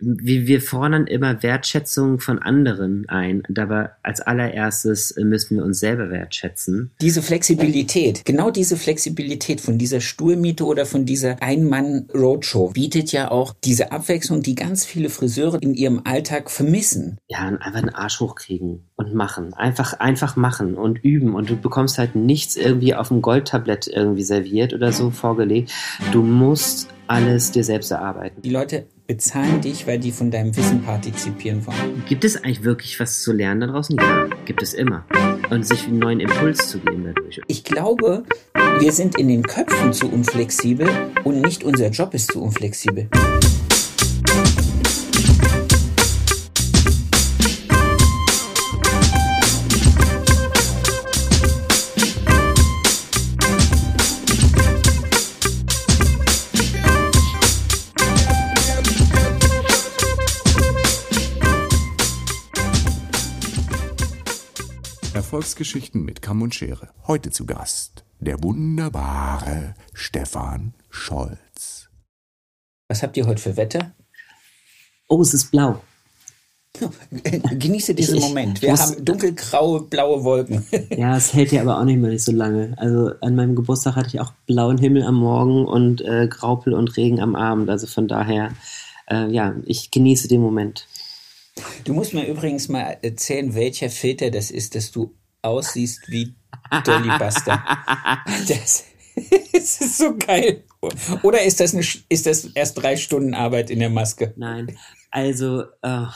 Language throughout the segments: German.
wir, wir fordern immer Wertschätzung von anderen ein, aber als allererstes müssen wir uns selber wertschätzen. Diese Flexibilität, genau diese Flexibilität von dieser Stuhlmiete oder von dieser Ein-Mann-Roadshow bietet ja auch diese Abwechslung, die ganz viele Friseure in ihrem Alltag vermissen. Ja, einfach einen Arsch hochkriegen und machen. Einfach, einfach machen und üben und du bekommst halt nichts irgendwie auf dem Goldtablett irgendwie serviert oder so vorgelegt. Du musst alles dir selbst erarbeiten. Die Leute bezahlen dich, weil die von deinem Wissen partizipieren wollen. Gibt es eigentlich wirklich was zu lernen da draußen? Ja, gibt es immer. Und sich einen neuen Impuls zu geben dadurch. Ich glaube, wir sind in den Köpfen zu unflexibel und nicht unser Job ist zu unflexibel. Erfolgsgeschichten mit Kamm und Schere. Heute zu Gast der wunderbare Stefan Scholz. Was habt ihr heute für Wetter? Oh, es ist blau. Genieße diesen ich, Moment. Wir haben dunkelgraue, blaue Wolken. ja, es hält ja aber auch nicht mehr nicht so lange. Also an meinem Geburtstag hatte ich auch blauen Himmel am Morgen und äh, Graupel und Regen am Abend. Also von daher, äh, ja, ich genieße den Moment. Du musst mir übrigens mal erzählen, welcher Filter das ist, dass du aussiehst wie Dolly Buster. Das, das ist so geil. Oder ist das, eine, ist das erst drei Stunden Arbeit in der Maske? Nein, also äh,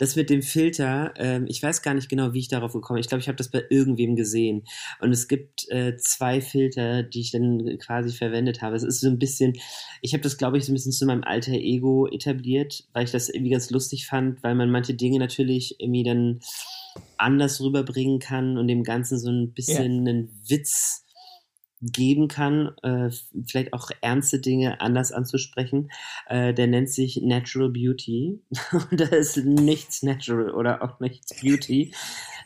das mit dem Filter, äh, ich weiß gar nicht genau, wie ich darauf gekommen bin. Ich glaube, ich habe das bei irgendwem gesehen. Und es gibt äh, zwei Filter, die ich dann quasi verwendet habe. Es ist so ein bisschen, ich habe das, glaube ich, so ein bisschen zu meinem alter Ego etabliert, weil ich das irgendwie ganz lustig fand, weil man manche Dinge natürlich irgendwie dann anders rüberbringen kann und dem Ganzen so ein bisschen ja. einen Witz geben kann, äh, vielleicht auch ernste Dinge anders anzusprechen. Äh, der nennt sich Natural Beauty. Und da ist nichts natural oder auch nichts Beauty.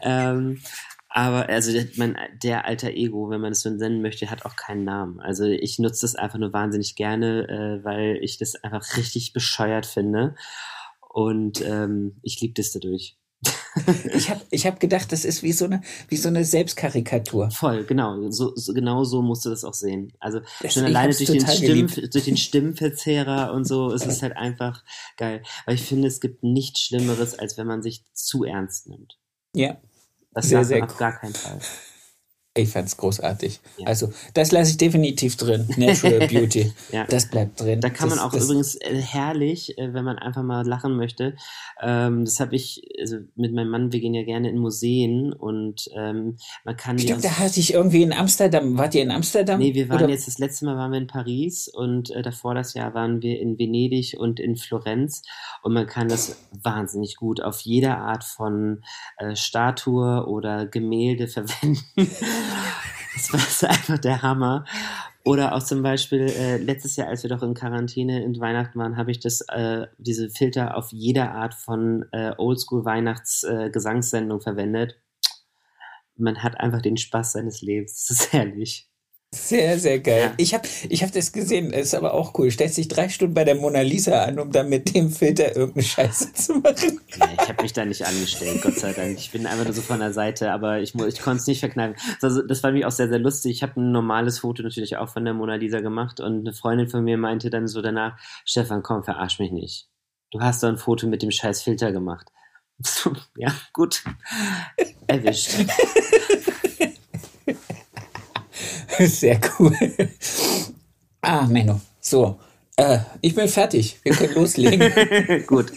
Ähm, aber also mein, der alter Ego, wenn man es so nennen möchte, hat auch keinen Namen. Also ich nutze das einfach nur wahnsinnig gerne, äh, weil ich das einfach richtig bescheuert finde. Und ähm, ich liebe das dadurch ich habe ich hab gedacht, das ist wie so eine, wie so eine Selbstkarikatur. Voll, genau. So, so, genau so musst du das auch sehen. Also schon alleine durch den, Stimm, durch den Stimmverzehrer und so ist es halt einfach geil. Weil ich finde, es gibt nichts Schlimmeres, als wenn man sich zu ernst nimmt. Ja. Das sehr, sehr auf gar keinen Fall. Ich fand's großartig. Ja. Also, das lasse ich definitiv drin. Natural Beauty. ja. Das bleibt drin. Da kann das, man auch übrigens äh, herrlich, äh, wenn man einfach mal lachen möchte. Ähm, das habe ich, also mit meinem Mann, wir gehen ja gerne in Museen und ähm, man kann. Stimmt, da hatte ich irgendwie in Amsterdam. Wart ihr in Amsterdam? Nee, wir waren oder? jetzt das letzte Mal waren wir in Paris und äh, davor das Jahr waren wir in Venedig und in Florenz. Und man kann das wahnsinnig gut auf jeder Art von äh, Statue oder Gemälde verwenden. Das war einfach der Hammer. Oder auch zum Beispiel äh, letztes Jahr, als wir doch in Quarantäne in Weihnachten waren, habe ich das äh, diese Filter auf jeder Art von äh, Oldschool Weihnachts äh, verwendet. Man hat einfach den Spaß seines Lebens. Das ist herrlich. Sehr, sehr geil. Ja. Ich habe ich hab das gesehen, das ist aber auch cool. Stellst dich drei Stunden bei der Mona Lisa an, um dann mit dem Filter irgendeine Scheiße zu machen. Ja, ich habe mich da nicht angestellt, Gott sei Dank. Ich bin einfach nur so von der Seite, aber ich, ich konnte es nicht verkneifen. Also, das war mir auch sehr, sehr lustig. Ich habe ein normales Foto natürlich auch von der Mona Lisa gemacht und eine Freundin von mir meinte dann so danach, Stefan, komm, verarsch mich nicht. Du hast doch ein Foto mit dem scheiß Filter gemacht. ja, gut. Erwischt. Sehr cool. Ah, Menno. So, äh, ich bin fertig. Wir können loslegen. Gut.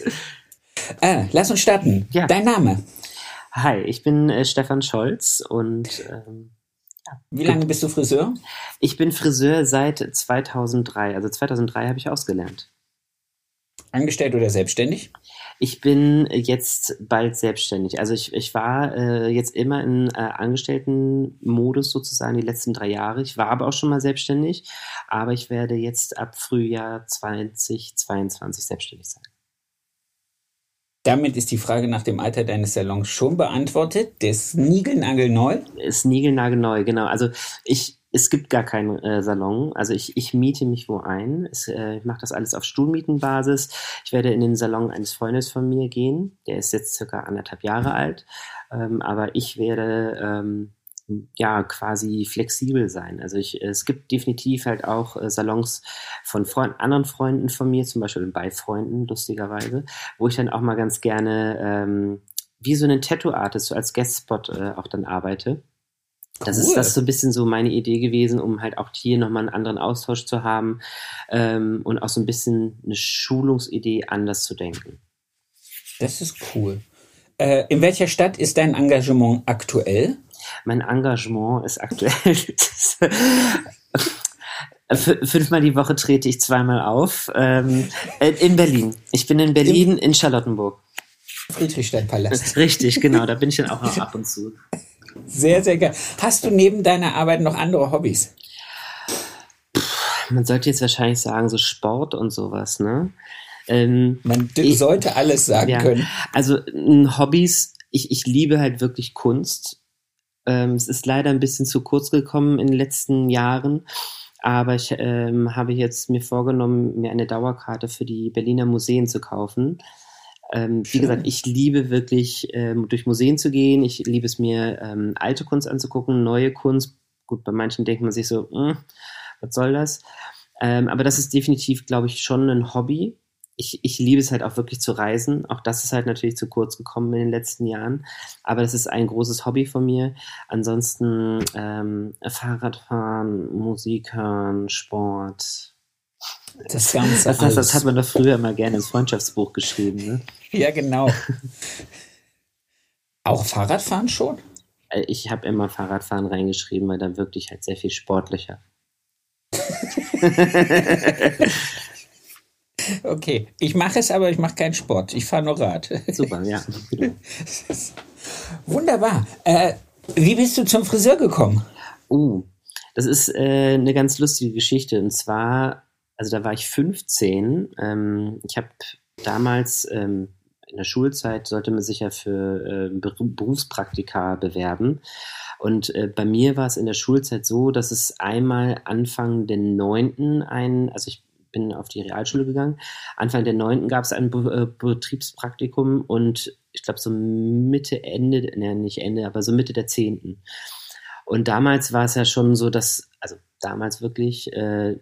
Äh, lass uns starten. Ja. Dein Name? Hi, ich bin äh, Stefan Scholz und ähm. Wie lange bist du Friseur? Ich bin Friseur seit 2003. Also 2003 habe ich ausgelernt. Angestellt oder selbstständig? Ich bin jetzt bald selbstständig. Also ich, ich war äh, jetzt immer in äh, Angestelltenmodus sozusagen die letzten drei Jahre. Ich war aber auch schon mal selbstständig, aber ich werde jetzt ab Frühjahr 2022 selbstständig sein. Damit ist die Frage nach dem Alter deines Salons schon beantwortet. Der ist niegelnagelneu. Ist niegelnagelneu, genau. Also ich es gibt gar keinen äh, Salon. Also ich, ich miete mich wo ein. Es, äh, ich mache das alles auf Stuhlmietenbasis. Ich werde in den Salon eines Freundes von mir gehen. Der ist jetzt circa anderthalb Jahre alt. Ähm, aber ich werde ähm, ja quasi flexibel sein. Also ich, es gibt definitiv halt auch äh, Salons von Freund, anderen Freunden von mir, zum Beispiel bei Freunden, lustigerweise, wo ich dann auch mal ganz gerne ähm, wie so einen Tattoo-Artist so als Guestspot äh, auch dann arbeite. Das ist das so ein bisschen so meine Idee gewesen, um halt auch hier nochmal einen anderen Austausch zu haben ähm, und auch so ein bisschen eine Schulungsidee anders zu denken. Das ist cool. Äh, in welcher Stadt ist dein Engagement aktuell? Mein Engagement ist aktuell. Fünfmal die Woche trete ich zweimal auf. Ähm, äh, in Berlin. Ich bin in Berlin, in Charlottenburg. Friedrichstadtpalast. Richtig, genau. Da bin ich dann auch noch ab und zu. Sehr, sehr geil. Hast du neben deiner Arbeit noch andere Hobbys? Man sollte jetzt wahrscheinlich sagen, so Sport und sowas, ne? Ähm, Man ich, sollte alles sagen ja, können. Also Hobbys, ich, ich liebe halt wirklich Kunst. Ähm, es ist leider ein bisschen zu kurz gekommen in den letzten Jahren. Aber ich ähm, habe jetzt mir vorgenommen, mir eine Dauerkarte für die Berliner Museen zu kaufen. Ähm, wie gesagt, ich liebe wirklich ähm, durch Museen zu gehen. Ich liebe es mir, ähm, alte Kunst anzugucken, neue Kunst. Gut, bei manchen denkt man sich so, hm, was soll das? Ähm, aber das ist definitiv, glaube ich, schon ein Hobby. Ich, ich liebe es halt auch wirklich zu reisen. Auch das ist halt natürlich zu kurz gekommen in den letzten Jahren. Aber das ist ein großes Hobby von mir. Ansonsten ähm, Fahrradfahren, Musik hören, Sport, das Ganze. Das, das, das, hat man doch früher immer gerne ins Freundschaftsbuch geschrieben, ne? Ja, genau. Auch Fahrradfahren schon? Äh, ich habe immer Fahrradfahren reingeschrieben, weil dann wirklich halt sehr viel sportlicher. okay, ich mache es, aber ich mache keinen Sport. Ich fahre nur Rad. Super, ja. Wunderbar. Äh, wie bist du zum Friseur gekommen? Uh, das ist äh, eine ganz lustige Geschichte. Und zwar also da war ich 15. Ähm, ich habe damals ähm, in der Schulzeit sollte man sich ja für äh, Berufspraktika bewerben. Und äh, bei mir war es in der Schulzeit so, dass es einmal Anfang der neunten ein, also ich bin auf die Realschule gegangen, Anfang der neunten gab es ein Be äh, Betriebspraktikum und ich glaube so Mitte, Ende, ne, nicht Ende, aber so Mitte der zehnten. Und damals war es ja schon so, dass, also damals wirklich, äh,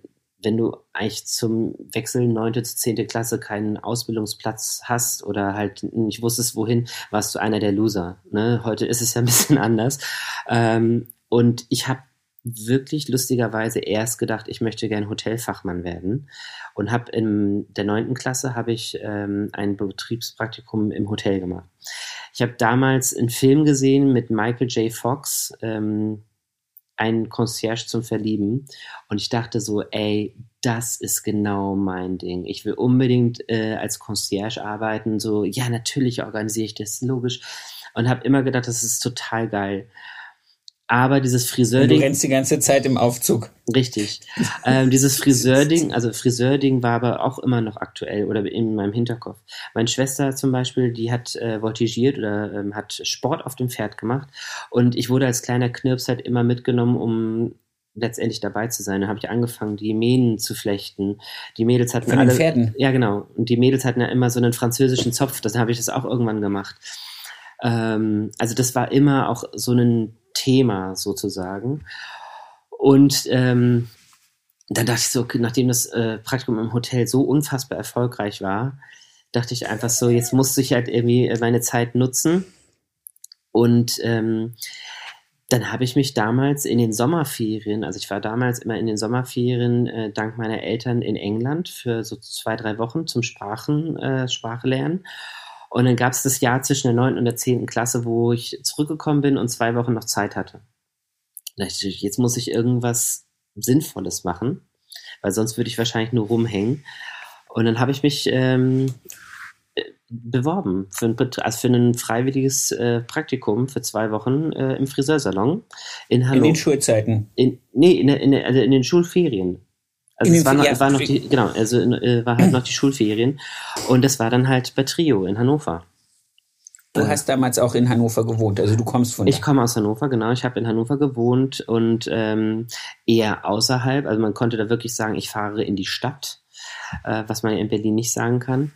wenn du eigentlich zum Wechsel 9. zu 10. Klasse keinen Ausbildungsplatz hast oder halt nicht wusstest, wohin, warst du einer der Loser. Ne? Heute ist es ja ein bisschen anders. Ähm, und ich habe wirklich lustigerweise erst gedacht, ich möchte gern Hotelfachmann werden und habe in der neunten Klasse habe ich ähm, ein Betriebspraktikum im Hotel gemacht. Ich habe damals einen Film gesehen mit Michael J. Fox, ähm, ein Concierge zum Verlieben. Und ich dachte so, ey, das ist genau mein Ding. Ich will unbedingt äh, als Concierge arbeiten. So, ja, natürlich organisiere ich das, logisch. Und habe immer gedacht, das ist total geil. Aber dieses Friseurding. Du rennst die ganze Zeit im Aufzug. Richtig. ähm, dieses Friseurding, also Friseurding war aber auch immer noch aktuell oder in meinem Hinterkopf. Meine Schwester zum Beispiel, die hat äh, voltigiert oder ähm, hat Sport auf dem Pferd gemacht und ich wurde als kleiner Knirps halt immer mitgenommen, um letztendlich dabei zu sein. Da habe ich angefangen, die Mähnen zu flechten. Die Mädels hatten Von alle. Den Pferden. Ja, genau. Und die Mädels hatten ja immer so einen französischen Zopf. Das habe ich das auch irgendwann gemacht. Ähm, also das war immer auch so ein Thema sozusagen. Und ähm, dann dachte ich so, nachdem das äh, Praktikum im Hotel so unfassbar erfolgreich war, dachte ich einfach so, jetzt musste ich halt irgendwie meine Zeit nutzen. Und ähm, dann habe ich mich damals in den Sommerferien, also ich war damals immer in den Sommerferien äh, dank meiner Eltern in England für so zwei, drei Wochen zum Sprachen, äh, Sprache. Und dann gab es das Jahr zwischen der 9. und der 10. Klasse, wo ich zurückgekommen bin und zwei Wochen noch Zeit hatte. Jetzt muss ich irgendwas Sinnvolles machen, weil sonst würde ich wahrscheinlich nur rumhängen. Und dann habe ich mich ähm, beworben für ein, also für ein freiwilliges äh, Praktikum für zwei Wochen äh, im Friseursalon in Hannover. In den Schulzeiten? In, nee, in, in, also in den Schulferien. Also es war noch, ja, war noch die, genau, also äh, war halt noch die Schulferien und das war dann halt bei Trio in Hannover. Du äh, hast damals auch in Hannover gewohnt, also du kommst von da. Ich komme aus Hannover, genau. Ich habe in Hannover gewohnt und ähm, eher außerhalb. Also man konnte da wirklich sagen, ich fahre in die Stadt, äh, was man in Berlin nicht sagen kann.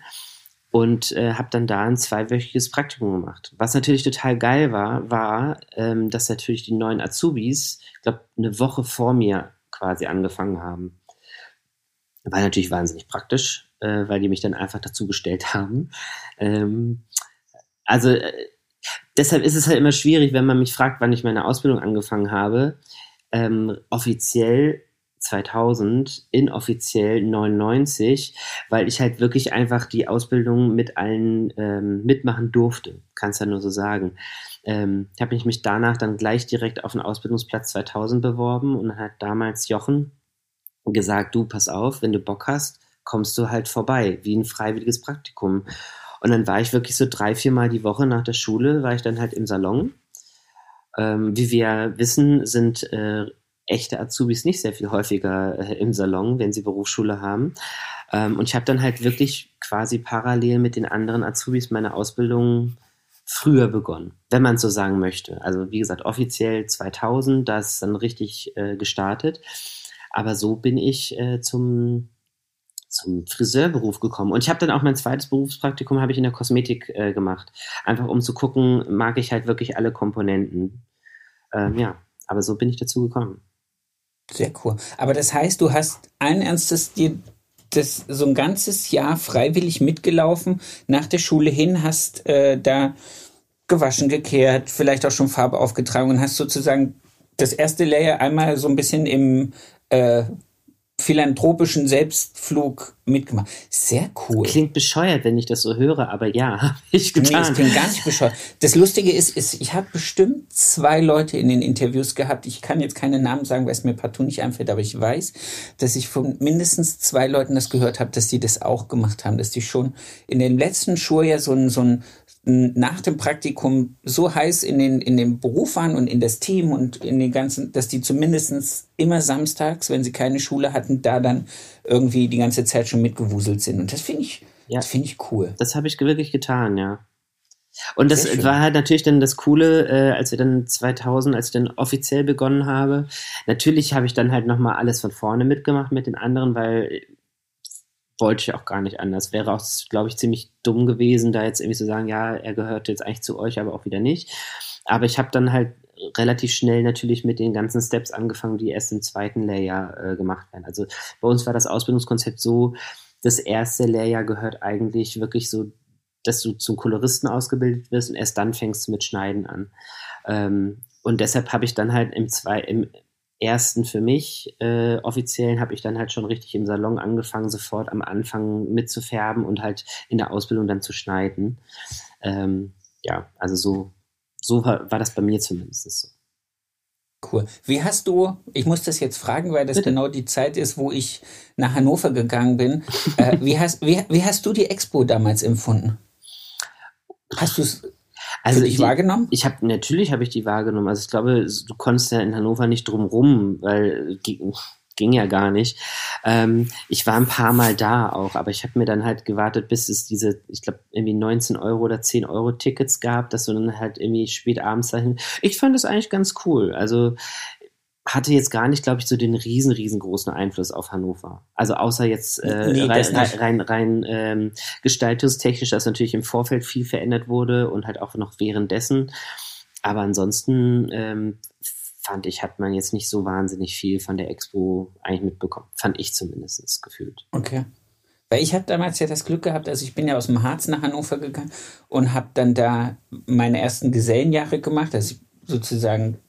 Und äh, habe dann da ein zweiwöchiges Praktikum gemacht. Was natürlich total geil war, war, ähm, dass natürlich die neuen Azubis, ich glaube, eine Woche vor mir quasi angefangen haben. War natürlich wahnsinnig praktisch, äh, weil die mich dann einfach dazu gestellt haben. Ähm, also äh, deshalb ist es halt immer schwierig, wenn man mich fragt, wann ich meine Ausbildung angefangen habe. Ähm, offiziell 2000, inoffiziell 99, weil ich halt wirklich einfach die Ausbildung mit allen ähm, mitmachen durfte. Kannst ja nur so sagen. Ähm, ich habe mich danach dann gleich direkt auf den Ausbildungsplatz 2000 beworben und hat damals Jochen gesagt, du pass auf, wenn du Bock hast, kommst du halt vorbei, wie ein freiwilliges Praktikum. Und dann war ich wirklich so drei, vier Mal die Woche nach der Schule, war ich dann halt im Salon. Ähm, wie wir wissen, sind äh, echte Azubis nicht sehr viel häufiger äh, im Salon, wenn sie Berufsschule haben. Ähm, und ich habe dann halt wirklich quasi parallel mit den anderen Azubis meine Ausbildung früher begonnen, wenn man so sagen möchte. Also wie gesagt, offiziell 2000, da ist dann richtig äh, gestartet. Aber so bin ich äh, zum zum Friseurberuf gekommen. Und ich habe dann auch mein zweites Berufspraktikum habe ich in der Kosmetik äh, gemacht. Einfach um zu gucken, mag ich halt wirklich alle Komponenten. Ähm, ja, aber so bin ich dazu gekommen. Sehr cool. Aber das heißt, du hast allen Ernstes dir das so ein ganzes Jahr freiwillig mitgelaufen, nach der Schule hin, hast äh, da gewaschen, gekehrt, vielleicht auch schon Farbe aufgetragen und hast sozusagen das erste Layer einmal so ein bisschen im äh, philanthropischen Selbstflug mitgemacht. Sehr cool. Klingt bescheuert, wenn ich das so höre, aber ja, habe ich getan. Nee, es klingt gar nicht bescheuert. Das Lustige ist, ist ich habe bestimmt zwei Leute in den Interviews gehabt. Ich kann jetzt keine Namen sagen, weil es mir partout nicht einfällt, aber ich weiß, dass ich von mindestens zwei Leuten das gehört habe, dass die das auch gemacht haben, dass die schon in den letzten Schuljahr so ein, so ein, nach dem Praktikum so heiß in den, in den Beruf waren und in das Team und in den ganzen, dass die zumindest immer samstags, wenn sie keine Schule hatten, da dann irgendwie die ganze Zeit schon mitgewuselt sind. Und das finde ich, ja. das finde ich cool. Das habe ich wirklich getan, ja. Und das war halt natürlich dann das Coole, äh, als wir dann 2000, als ich dann offiziell begonnen habe. Natürlich habe ich dann halt nochmal alles von vorne mitgemacht mit den anderen, weil wollte ich auch gar nicht anders. Wäre auch, glaube ich, ziemlich dumm gewesen, da jetzt irgendwie zu sagen, ja, er gehört jetzt eigentlich zu euch, aber auch wieder nicht. Aber ich habe dann halt relativ schnell natürlich mit den ganzen Steps angefangen, die erst im zweiten Layer äh, gemacht werden. Also bei uns war das Ausbildungskonzept so, das erste Layer gehört eigentlich wirklich so, dass du zum Koloristen ausgebildet wirst und erst dann fängst du mit Schneiden an. Ähm, und deshalb habe ich dann halt im, zwei, im, ersten für mich äh, offiziellen habe ich dann halt schon richtig im Salon angefangen, sofort am Anfang mitzufärben und halt in der Ausbildung dann zu schneiden. Ähm, ja, also so, so war, war das bei mir zumindest so. Cool. Wie hast du, ich muss das jetzt fragen, weil das Bitte? genau die Zeit ist, wo ich nach Hannover gegangen bin. äh, wie, hast, wie, wie hast du die Expo damals empfunden? Hast du es also ich wahrgenommen? Ich habe natürlich habe ich die wahrgenommen. Also ich glaube, du konntest ja in Hannover nicht drum rum, weil ging, ja gar nicht. Ähm, ich war ein paar Mal da auch, aber ich habe mir dann halt gewartet, bis es diese, ich glaube, irgendwie 19 Euro oder 10 Euro Tickets gab, dass du dann halt irgendwie spät abends dahin. Ich fand das eigentlich ganz cool. Also hatte jetzt gar nicht, glaube ich, so den riesen, riesengroßen Einfluss auf Hannover. Also außer jetzt äh, nee, rein, rein, rein ähm, gestaltungstechnisch, dass natürlich im Vorfeld viel verändert wurde und halt auch noch währenddessen. Aber ansonsten ähm, fand ich, hat man jetzt nicht so wahnsinnig viel von der Expo eigentlich mitbekommen. Fand ich zumindest gefühlt. Okay. Weil ich habe damals ja das Glück gehabt, also ich bin ja aus dem Harz nach Hannover gegangen und habe dann da meine ersten Gesellenjahre gemacht. Also sozusagen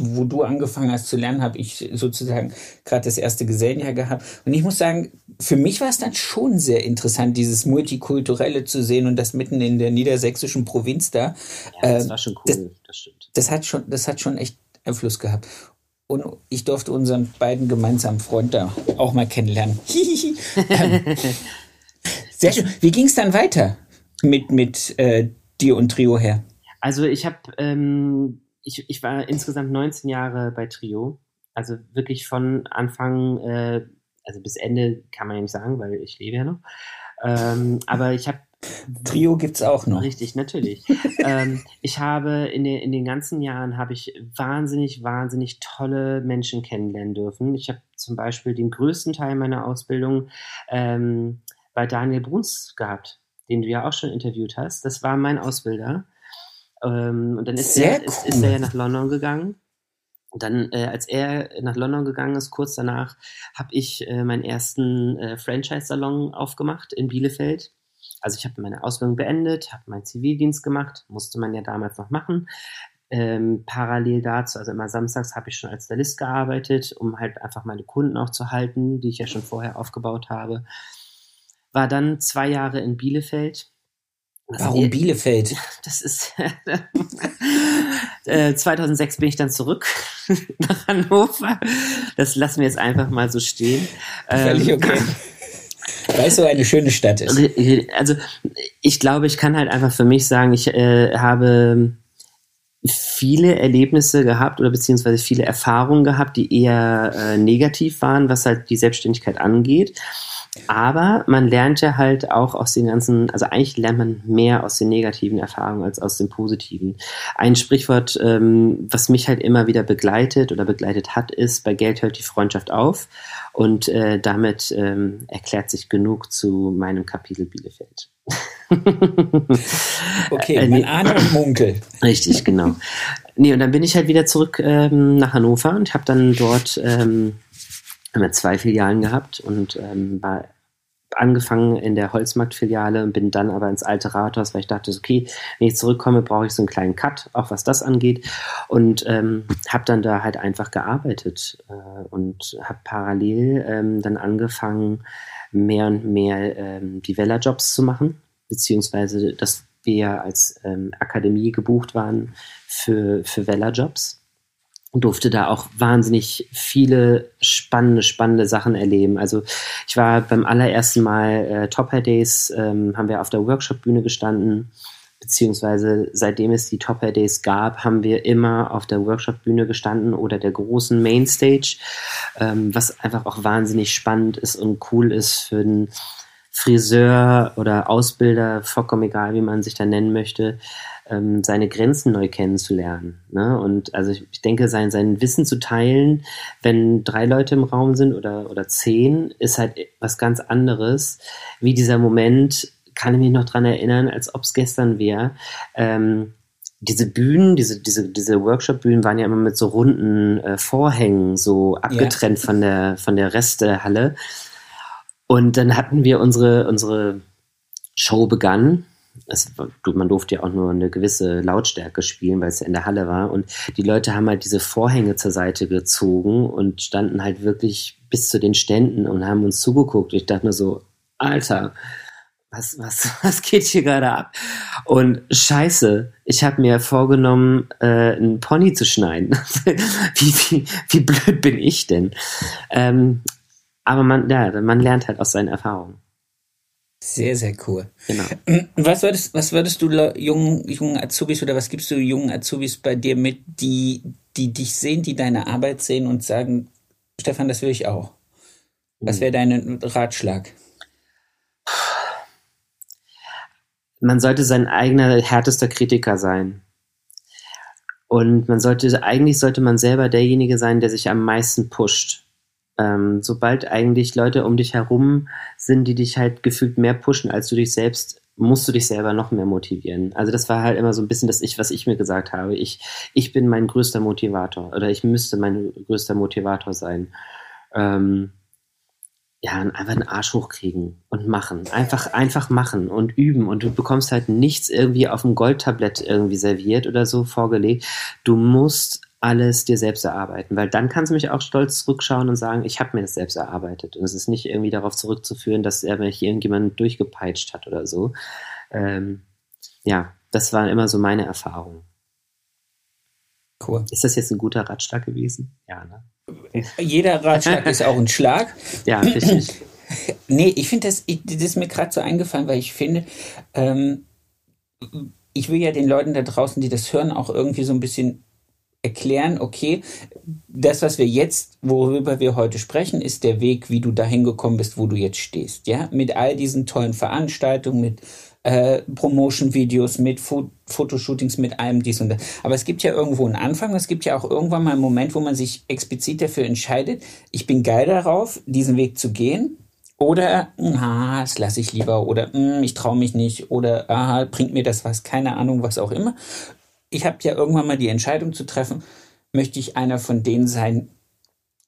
wo du angefangen hast zu lernen, habe ich sozusagen gerade das erste Gesellenjahr gehabt. Und ich muss sagen, für mich war es dann schon sehr interessant, dieses Multikulturelle zu sehen und das mitten in der niedersächsischen Provinz da. Ja, das ähm, war schon cool, das, das stimmt. Das hat schon, das hat schon echt Einfluss gehabt. Und ich durfte unseren beiden gemeinsamen Freund da auch mal kennenlernen. Ähm, sehr schön. Wie ging es dann weiter mit, mit äh, dir und Trio her? Also ich habe ähm ich, ich war insgesamt 19 Jahre bei Trio. Also wirklich von Anfang, äh, also bis Ende kann man ja nicht sagen, weil ich lebe ja noch. Ähm, aber ich habe Trio gibt's auch noch. Richtig, natürlich. ähm, ich habe in den, in den ganzen Jahren habe ich wahnsinnig, wahnsinnig tolle Menschen kennenlernen dürfen. Ich habe zum Beispiel den größten Teil meiner Ausbildung ähm, bei Daniel Bruns gehabt, den du ja auch schon interviewt hast. Das war mein Ausbilder. Ähm, und dann ist er, ist, ist er ja nach London gegangen. Und dann, äh, als er nach London gegangen ist, kurz danach, habe ich äh, meinen ersten äh, Franchise-Salon aufgemacht in Bielefeld. Also ich habe meine Ausbildung beendet, habe meinen Zivildienst gemacht, musste man ja damals noch machen. Ähm, parallel dazu, also immer samstags habe ich schon als Stylist gearbeitet, um halt einfach meine Kunden auch zu halten, die ich ja schon vorher aufgebaut habe. War dann zwei Jahre in Bielefeld. Was Warum ihr- Bielefeld? Das ist äh, 2006 bin ich dann zurück nach Hannover. Das lassen wir jetzt einfach mal so stehen. Völlig Ähm, okay. Weil es so eine schöne Stadt ist. also ich glaube, ich kann halt einfach für mich sagen, ich äh, habe viele Erlebnisse gehabt oder beziehungsweise viele Erfahrungen gehabt, die eher äh, negativ waren, was halt die Selbstständigkeit angeht. Aber man lernt ja halt auch aus den ganzen, also eigentlich lernt man mehr aus den negativen Erfahrungen als aus den positiven. Ein Sprichwort, ähm, was mich halt immer wieder begleitet oder begleitet hat, ist, bei Geld hört die Freundschaft auf. Und äh, damit ähm, erklärt sich genug zu meinem Kapitel Bielefeld. Okay, man ahne und munkel. Richtig, genau. Nee, und dann bin ich halt wieder zurück ähm, nach Hannover und habe dann dort ähm, haben wir zwei Filialen gehabt und ähm, war angefangen in der Holzmarkt-Filiale und bin dann aber ins alte Rathaus, weil ich dachte, okay, wenn ich zurückkomme, brauche ich so einen kleinen Cut, auch was das angeht. Und ähm, habe dann da halt einfach gearbeitet äh, und habe parallel ähm, dann angefangen, mehr und mehr ähm, die Vella-Jobs zu machen, beziehungsweise dass wir als ähm, Akademie gebucht waren für, für Vella-Jobs durfte da auch wahnsinnig viele spannende, spannende Sachen erleben. Also ich war beim allerersten Mal äh, Top Hair Days, ähm, haben wir auf der Workshop-Bühne gestanden, beziehungsweise seitdem es die Top Hair Days gab, haben wir immer auf der Workshop-Bühne gestanden oder der großen Mainstage, ähm, was einfach auch wahnsinnig spannend ist und cool ist für einen Friseur oder Ausbilder, vollkommen egal, wie man sich da nennen möchte, ähm, seine Grenzen neu kennenzulernen. Ne? Und also ich, ich denke, sein, sein Wissen zu teilen, wenn drei Leute im Raum sind oder, oder zehn, ist halt was ganz anderes, wie dieser Moment, kann ich mich noch dran erinnern, als ob es gestern wäre. Ähm, diese Bühnen, diese, diese, diese Workshop-Bühnen waren ja immer mit so runden äh, Vorhängen so abgetrennt von der, von der Restehalle. Und dann hatten wir unsere, unsere Show begann. Es, man durfte ja auch nur eine gewisse Lautstärke spielen, weil es ja in der Halle war. Und die Leute haben halt diese Vorhänge zur Seite gezogen und standen halt wirklich bis zu den Ständen und haben uns zugeguckt. Ich dachte mir so, Alter, was, was, was geht hier gerade ab? Und scheiße, ich habe mir vorgenommen, äh, einen Pony zu schneiden. wie, wie, wie blöd bin ich denn? Ähm, aber man, ja, man lernt halt aus seinen Erfahrungen. Sehr, sehr cool. Genau. Was würdest, was würdest du jungen, jungen Azubis oder was gibst du jungen Azubis bei dir mit, die, die dich sehen, die deine Arbeit sehen und sagen, Stefan, das will ich auch? Was wäre dein Ratschlag? Man sollte sein eigener härtester Kritiker sein. Und man sollte, eigentlich sollte man selber derjenige sein, der sich am meisten pusht. Ähm, sobald eigentlich Leute um dich herum sind, die dich halt gefühlt mehr pushen als du dich selbst, musst du dich selber noch mehr motivieren. Also das war halt immer so ein bisschen das Ich, was ich mir gesagt habe. Ich, ich bin mein größter Motivator oder ich müsste mein größter Motivator sein. Ähm, ja, einfach einen Arsch hochkriegen und machen. Einfach, einfach machen und üben. Und du bekommst halt nichts irgendwie auf dem Goldtablett irgendwie serviert oder so vorgelegt. Du musst alles dir selbst erarbeiten, weil dann kannst du mich auch stolz zurückschauen und sagen, ich habe mir das selbst erarbeitet. Und es ist nicht irgendwie darauf zurückzuführen, dass er mich irgendjemand durchgepeitscht hat oder so. Ähm, ja, das war immer so meine Erfahrung. Cool. Ist das jetzt ein guter Ratschlag gewesen? Ja, ne? Jeder Ratschlag ist auch ein Schlag. Ja, richtig. Nee, ich finde das, ich, das ist mir gerade so eingefallen, weil ich finde, ähm, ich will ja den Leuten da draußen, die das hören, auch irgendwie so ein bisschen erklären, okay, das, was wir jetzt, worüber wir heute sprechen, ist der Weg, wie du dahin gekommen bist, wo du jetzt stehst, ja, mit all diesen tollen Veranstaltungen, mit äh, Promotion-Videos, mit Fo Fotoshootings, mit allem dies und das. Aber es gibt ja irgendwo einen Anfang, es gibt ja auch irgendwann mal einen Moment, wo man sich explizit dafür entscheidet, ich bin geil darauf, diesen Weg zu gehen. Oder, ah, das lasse ich lieber. Oder, hm, ich traue mich nicht. Oder, ah, bringt mir das was? Keine Ahnung, was auch immer. Ich habe ja irgendwann mal die Entscheidung zu treffen, möchte ich einer von denen sein,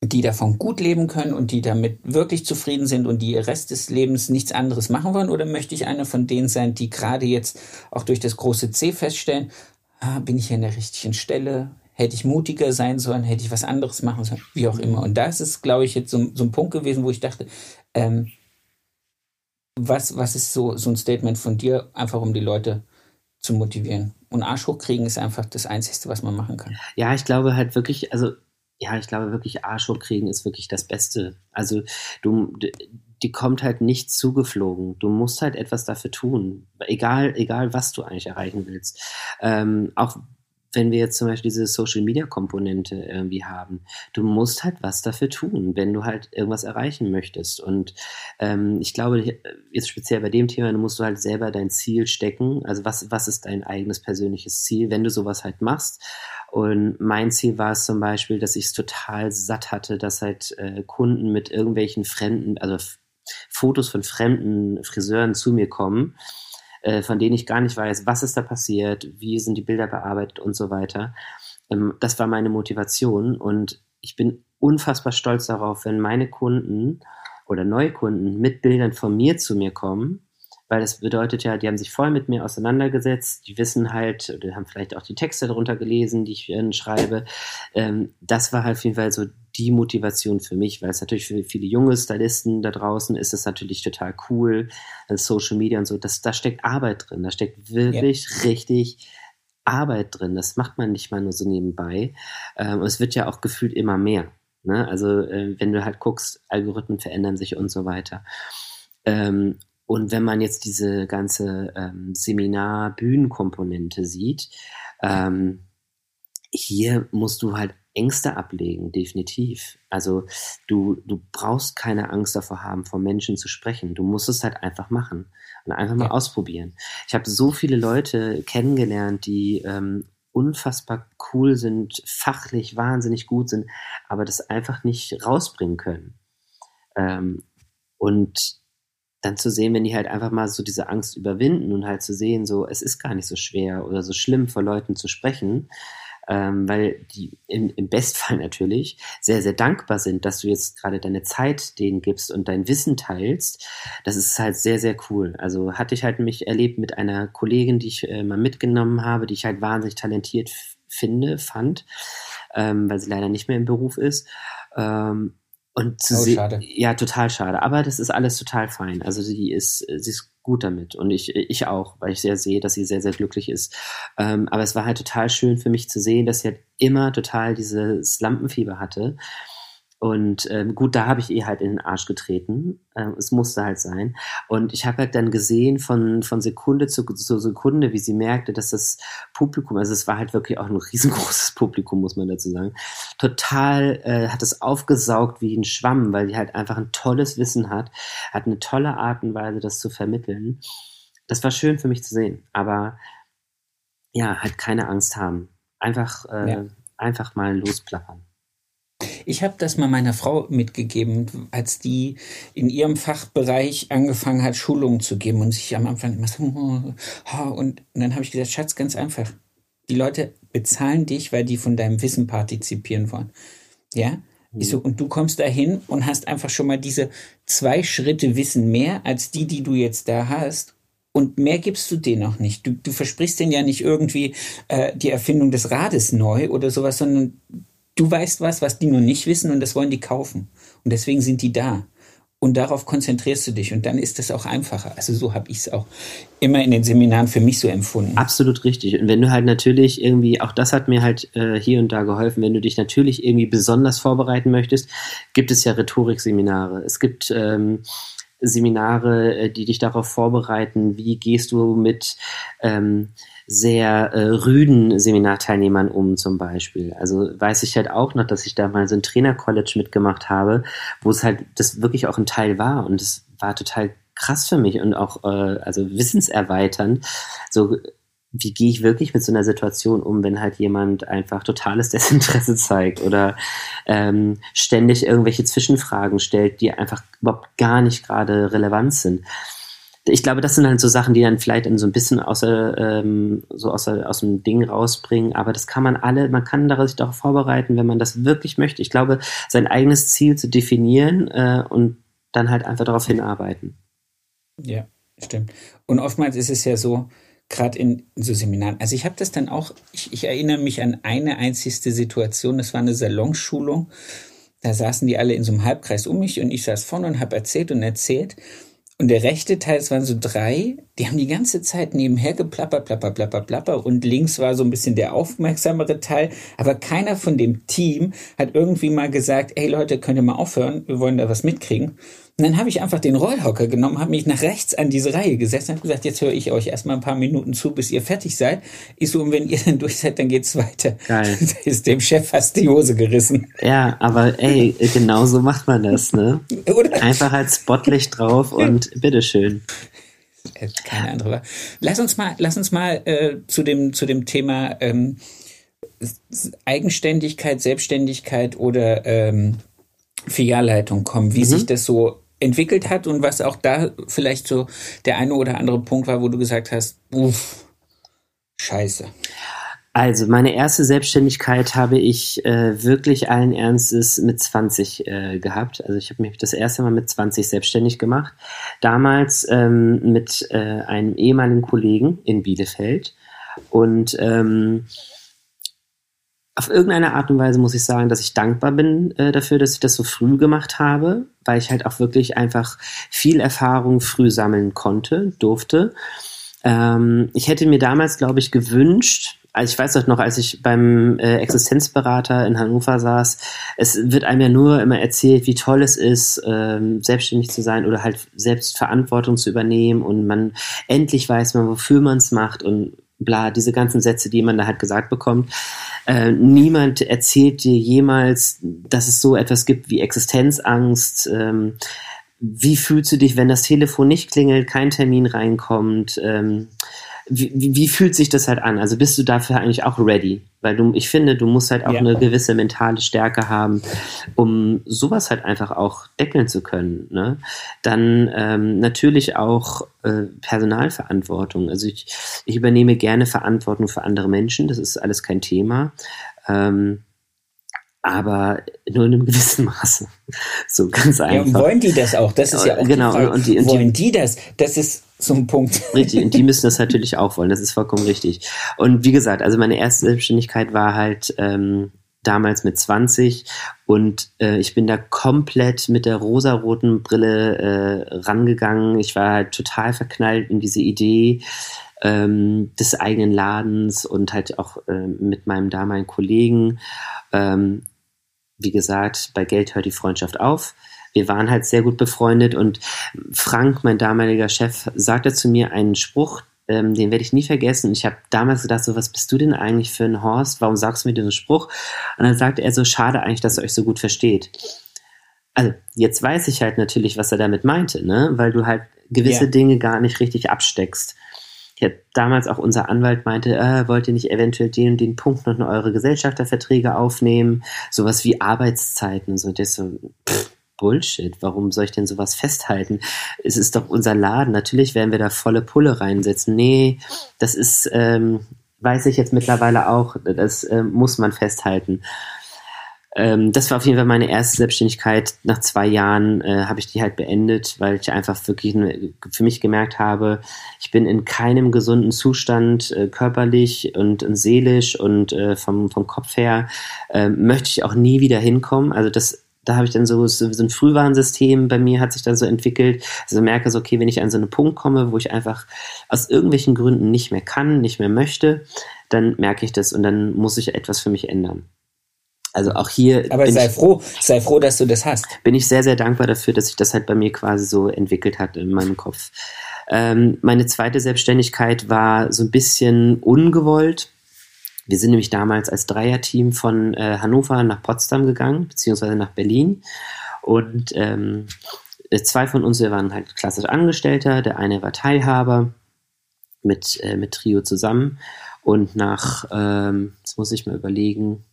die davon gut leben können und die damit wirklich zufrieden sind und die ihr Rest des Lebens nichts anderes machen wollen? Oder möchte ich einer von denen sein, die gerade jetzt auch durch das große C feststellen, ah, bin ich hier an der richtigen Stelle? Hätte ich mutiger sein sollen? Hätte ich was anderes machen sollen? Wie auch immer. Und da ist glaube ich, jetzt so, so ein Punkt gewesen, wo ich dachte, ähm, was, was ist so, so ein Statement von dir, einfach um die Leute zu motivieren? Und Arsch hochkriegen ist einfach das Einzige, was man machen kann. Ja, ich glaube halt wirklich, also ja, ich glaube wirklich, Arsch hochkriegen ist wirklich das Beste. Also du, die kommt halt nicht zugeflogen. Du musst halt etwas dafür tun. Egal, egal was du eigentlich erreichen willst. Ähm, auch wenn wir jetzt zum Beispiel diese Social Media Komponente irgendwie haben, du musst halt was dafür tun, wenn du halt irgendwas erreichen möchtest. Und ähm, ich glaube, jetzt speziell bei dem Thema, du musst du halt selber dein Ziel stecken. Also was, was ist dein eigenes persönliches Ziel, wenn du sowas halt machst? Und mein Ziel war es zum Beispiel, dass ich es total satt hatte, dass halt äh, Kunden mit irgendwelchen fremden, also Fotos von fremden Friseuren zu mir kommen äh, von denen ich gar nicht weiß, was ist da passiert, wie sind die Bilder bearbeitet und so weiter. Ähm, das war meine Motivation und ich bin unfassbar stolz darauf, wenn meine Kunden oder Neukunden mit Bildern von mir zu mir kommen weil das bedeutet ja, die haben sich voll mit mir auseinandergesetzt, die wissen halt, oder haben vielleicht auch die Texte darunter gelesen, die ich äh, schreibe. Ähm, das war halt auf jeden Fall so die Motivation für mich, weil es natürlich für viele junge Stylisten da draußen ist es natürlich total cool, äh, Social Media und so, das, da steckt Arbeit drin, da steckt wirklich ja. richtig Arbeit drin. Das macht man nicht mal nur so nebenbei. Ähm, es wird ja auch gefühlt immer mehr. Ne? Also äh, wenn du halt guckst, Algorithmen verändern sich und so weiter. Ähm, und wenn man jetzt diese ganze ähm, Seminar-Bühnenkomponente sieht, ähm, hier musst du halt Ängste ablegen, definitiv. Also du, du brauchst keine Angst davor haben, vor Menschen zu sprechen. Du musst es halt einfach machen und einfach mal ja. ausprobieren. Ich habe so viele Leute kennengelernt, die ähm, unfassbar cool sind, fachlich wahnsinnig gut sind, aber das einfach nicht rausbringen können. Ähm, und dann zu sehen, wenn die halt einfach mal so diese Angst überwinden und halt zu sehen, so es ist gar nicht so schwer oder so schlimm vor Leuten zu sprechen, ähm, weil die im, im Bestfall natürlich sehr, sehr dankbar sind, dass du jetzt gerade deine Zeit denen gibst und dein Wissen teilst. Das ist halt sehr, sehr cool. Also hatte ich halt mich erlebt mit einer Kollegin, die ich äh, mal mitgenommen habe, die ich halt wahnsinnig talentiert finde, fand, ähm, weil sie leider nicht mehr im Beruf ist. Ähm, und zu oh, sehen, ja, total schade. Aber das ist alles total fein. Also sie ist, sie ist gut damit und ich, ich auch, weil ich sehr sehe, dass sie sehr, sehr glücklich ist. Ähm, aber es war halt total schön für mich zu sehen, dass sie halt immer total dieses Lampenfieber hatte und ähm, gut, da habe ich ihr halt in den Arsch getreten. Ähm, es musste halt sein. Und ich habe halt dann gesehen von, von Sekunde zu, zu Sekunde, wie sie merkte, dass das Publikum, also es war halt wirklich auch ein riesengroßes Publikum, muss man dazu sagen, total äh, hat es aufgesaugt wie ein Schwamm, weil sie halt einfach ein tolles Wissen hat, hat eine tolle Art und Weise, das zu vermitteln. Das war schön für mich zu sehen. Aber ja, halt keine Angst haben. Einfach, äh, ja. einfach mal losplappern. Ich habe das mal meiner Frau mitgegeben, als die in ihrem Fachbereich angefangen hat, Schulungen zu geben und sich am Anfang immer so, und, und dann habe ich gesagt, Schatz, ganz einfach. Die Leute bezahlen dich, weil die von deinem Wissen partizipieren wollen. Ja? Ich so, und du kommst dahin und hast einfach schon mal diese zwei Schritte Wissen mehr als die, die du jetzt da hast. Und mehr gibst du denen noch nicht. Du, du versprichst denen ja nicht irgendwie äh, die Erfindung des Rades neu oder sowas, sondern du weißt was, was die nur nicht wissen und das wollen die kaufen. Und deswegen sind die da. Und darauf konzentrierst du dich und dann ist das auch einfacher. Also so habe ich es auch immer in den Seminaren für mich so empfunden. Absolut richtig. Und wenn du halt natürlich irgendwie, auch das hat mir halt äh, hier und da geholfen, wenn du dich natürlich irgendwie besonders vorbereiten möchtest, gibt es ja Rhetorikseminare. Es gibt ähm, Seminare, äh, die dich darauf vorbereiten, wie gehst du mit ähm, sehr äh, rüden Seminarteilnehmern um zum Beispiel. Also weiß ich halt auch noch, dass ich da mal so ein Trainer-College mitgemacht habe, wo es halt das wirklich auch ein Teil war und es war total krass für mich und auch äh, also wissenserweiternd. So wie gehe ich wirklich mit so einer Situation um, wenn halt jemand einfach totales Desinteresse zeigt oder ähm, ständig irgendwelche Zwischenfragen stellt, die einfach überhaupt gar nicht gerade relevant sind. Ich glaube, das sind halt so Sachen, die dann vielleicht in so ein bisschen außer, ähm, so außer, aus dem Ding rausbringen, aber das kann man alle, man kann sich darauf vorbereiten, wenn man das wirklich möchte. Ich glaube, sein eigenes Ziel zu definieren äh, und dann halt einfach darauf hinarbeiten. Ja, stimmt. Und oftmals ist es ja so, gerade in so Seminaren. Also ich habe das dann auch, ich, ich, erinnere mich an eine einzigste Situation, das war eine Salonschulung. Da saßen die alle in so einem Halbkreis um mich und ich saß vorne und habe erzählt und erzählt. Und der rechte Teil, es waren so drei, die haben die ganze Zeit nebenher geplappert, plapper, plapper, plapper. Und links war so ein bisschen der aufmerksamere Teil. Aber keiner von dem Team hat irgendwie mal gesagt, ey Leute, könnt ihr mal aufhören? Wir wollen da was mitkriegen. Und dann habe ich einfach den Rollhocker genommen, habe mich nach rechts an diese Reihe gesetzt und habe gesagt, jetzt höre ich euch erstmal ein paar Minuten zu, bis ihr fertig seid. Ich so, und wenn ihr dann durch seid, dann geht's weiter. Geil. Da ist dem Chef fast die Hose gerissen. Ja, aber ey, genau so macht man das, ne? Oder? Einfach als Spotlicht drauf und bitteschön. Äh, keine andere Wahl. Lass uns mal, lass uns mal äh, zu dem zu dem Thema ähm, Eigenständigkeit, Selbstständigkeit oder ähm, Filialleitung kommen, wie mhm. sich das so entwickelt hat und was auch da vielleicht so der eine oder andere Punkt war, wo du gesagt hast, uff, scheiße. Also meine erste Selbstständigkeit habe ich äh, wirklich allen Ernstes mit 20 äh, gehabt. Also ich habe mich das erste Mal mit 20 selbstständig gemacht. Damals ähm, mit äh, einem ehemaligen Kollegen in Bielefeld. Und ähm, auf irgendeine Art und Weise muss ich sagen, dass ich dankbar bin äh, dafür, dass ich das so früh gemacht habe, weil ich halt auch wirklich einfach viel Erfahrung früh sammeln konnte, durfte. Ähm, ich hätte mir damals, glaube ich, gewünscht, also ich weiß doch noch, als ich beim äh, Existenzberater in Hannover saß, es wird einem ja nur immer erzählt, wie toll es ist, ähm, selbstständig zu sein oder halt selbst Verantwortung zu übernehmen und man endlich weiß man, wofür man es macht und bla, diese ganzen Sätze, die man da halt gesagt bekommt. Äh, niemand erzählt dir jemals, dass es so etwas gibt wie Existenzangst. Ähm, wie fühlst du dich, wenn das Telefon nicht klingelt, kein Termin reinkommt? Ähm, wie, wie, fühlt sich das halt an? Also bist du dafür eigentlich auch ready? Weil du, ich finde, du musst halt auch ja. eine gewisse mentale Stärke haben, um sowas halt einfach auch deckeln zu können. Ne? Dann ähm, natürlich auch äh, Personalverantwortung. Also ich, ich übernehme gerne Verantwortung für andere Menschen, das ist alles kein Thema. Ähm, aber nur in einem gewissen Maße. So ganz einfach. Ja, und wollen die das auch? Das ist ja auch genau. die Frage. Und die, und wollen die das? Das ist zum Punkt. Richtig, und die müssen das natürlich auch wollen, das ist vollkommen richtig. Und wie gesagt, also meine erste Selbstständigkeit war halt ähm, damals mit 20 und äh, ich bin da komplett mit der rosaroten Brille äh, rangegangen. Ich war halt total verknallt in diese Idee ähm, des eigenen Ladens und halt auch äh, mit meinem damaligen Kollegen. Ähm, wie gesagt, bei Geld hört die Freundschaft auf wir waren halt sehr gut befreundet und Frank, mein damaliger Chef, sagte zu mir einen Spruch, ähm, den werde ich nie vergessen. Ich habe damals gedacht, so was bist du denn eigentlich für ein Horst? Warum sagst du mir diesen Spruch? Und dann sagte er so, schade eigentlich, dass ihr euch so gut versteht. Also jetzt weiß ich halt natürlich, was er damit meinte, ne? Weil du halt gewisse ja. Dinge gar nicht richtig absteckst. Ja, damals auch unser Anwalt meinte, äh, wollt ihr nicht eventuell den und den Punkt noch in eure Gesellschafterverträge aufnehmen? Sowas wie Arbeitszeiten und so. Das so, pff, Bullshit. Warum soll ich denn sowas festhalten? Es ist doch unser Laden. Natürlich werden wir da volle Pulle reinsetzen. Nee, das ist, ähm, weiß ich jetzt mittlerweile auch, das äh, muss man festhalten. Ähm, das war auf jeden Fall meine erste Selbstständigkeit. Nach zwei Jahren äh, habe ich die halt beendet, weil ich einfach wirklich für mich gemerkt habe, ich bin in keinem gesunden Zustand, äh, körperlich und, und, seelisch und äh, vom, vom Kopf her, äh, möchte ich auch nie wieder hinkommen. Also das da habe ich dann so, so, ein Frühwarnsystem bei mir hat sich dann so entwickelt. Also merke so, okay, wenn ich an so einen Punkt komme, wo ich einfach aus irgendwelchen Gründen nicht mehr kann, nicht mehr möchte, dann merke ich das und dann muss ich etwas für mich ändern. Also auch hier. Aber sei ich, froh, sei froh, dass du das hast. Bin ich sehr, sehr dankbar dafür, dass sich das halt bei mir quasi so entwickelt hat in meinem Kopf. Ähm, meine zweite Selbstständigkeit war so ein bisschen ungewollt. Wir sind nämlich damals als Dreierteam von äh, Hannover nach Potsdam gegangen, beziehungsweise nach Berlin. Und ähm, äh, zwei von uns, wir waren halt klassisch Angestellter, der eine war Teilhaber mit, äh, mit Trio zusammen. Und nach, ähm, jetzt muss ich mal überlegen,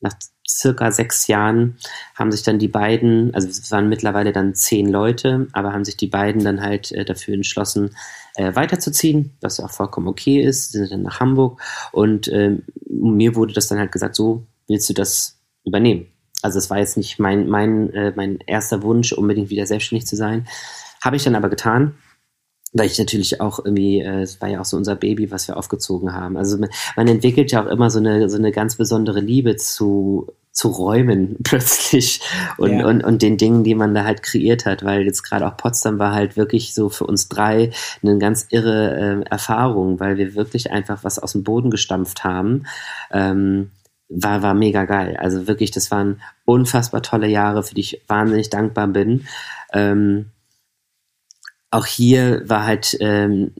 nach circa sechs Jahren haben sich dann die beiden, also es waren mittlerweile dann zehn Leute, aber haben sich die beiden dann halt äh, dafür entschlossen, äh, weiterzuziehen, was auch vollkommen okay ist. Sind dann nach Hamburg und äh, mir wurde das dann halt gesagt, so willst du das übernehmen. Also es war jetzt nicht mein, mein, äh, mein erster Wunsch, unbedingt wieder selbstständig zu sein. Habe ich dann aber getan weil ich natürlich auch irgendwie, äh, es war ja auch so unser Baby, was wir aufgezogen haben. Also man, man entwickelt ja auch immer so eine, so eine ganz besondere Liebe zu, zu Räumen plötzlich und, ja. und, und den Dingen, die man da halt kreiert hat, weil jetzt gerade auch Potsdam war halt wirklich so für uns drei eine ganz irre äh, Erfahrung, weil wir wirklich einfach was aus dem Boden gestampft haben. Ähm, war, war mega geil. Also wirklich, das waren unfassbar tolle Jahre, für die ich wahnsinnig dankbar bin. Ähm, auch hier war halt ähm,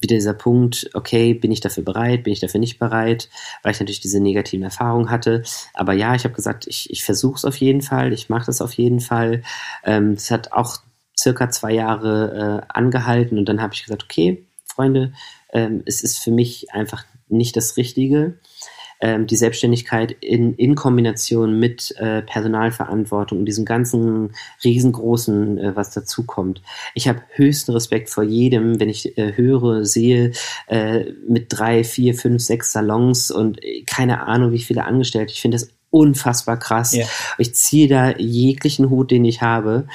wieder dieser Punkt, okay, bin ich dafür bereit, bin ich dafür nicht bereit, weil ich natürlich diese negativen Erfahrungen hatte. Aber ja, ich habe gesagt, ich, ich versuche es auf jeden Fall, ich mache das auf jeden Fall. Ähm, es hat auch circa zwei Jahre äh, angehalten und dann habe ich gesagt, okay, Freunde, ähm, es ist für mich einfach nicht das Richtige ähm, die Selbstständigkeit in, in Kombination mit äh, Personalverantwortung und diesem ganzen riesengroßen, äh, was dazukommt. Ich habe höchsten Respekt vor jedem, wenn ich äh, höre, sehe, äh, mit drei, vier, fünf, sechs Salons und äh, keine Ahnung, wie viele Angestellte. Ich finde das unfassbar krass. Ja. Ich ziehe da jeglichen Hut, den ich habe.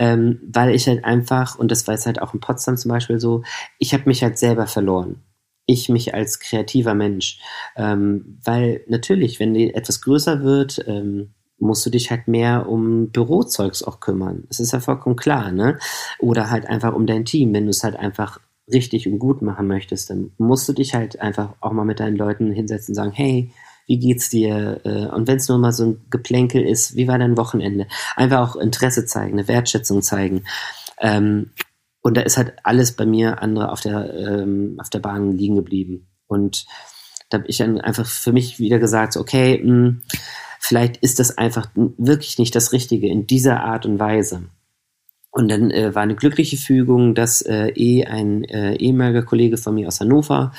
Ähm, weil ich halt einfach, und das war jetzt halt auch in Potsdam zum Beispiel so, ich habe mich halt selber verloren ich mich als kreativer Mensch. Ähm, weil natürlich, wenn die etwas größer wird, ähm, musst du dich halt mehr um Bürozeugs auch kümmern. Das ist ja vollkommen klar, ne? Oder halt einfach um dein Team. Wenn du es halt einfach richtig und gut machen möchtest, dann musst du dich halt einfach auch mal mit deinen Leuten hinsetzen und sagen, hey, wie geht's dir? Äh, und wenn es nur mal so ein Geplänkel ist, wie war dein Wochenende? Einfach auch Interesse zeigen, eine Wertschätzung zeigen. Ähm, und da ist halt alles bei mir andere auf der, ähm, auf der Bahn liegen geblieben. Und da habe ich dann einfach für mich wieder gesagt, okay, mh, hm, vielleicht ist das einfach wirklich nicht das Richtige in dieser Art und Weise. Und dann äh, war eine glückliche Fügung, dass äh, eh ein äh, ehemaliger Kollege von mir aus Hannover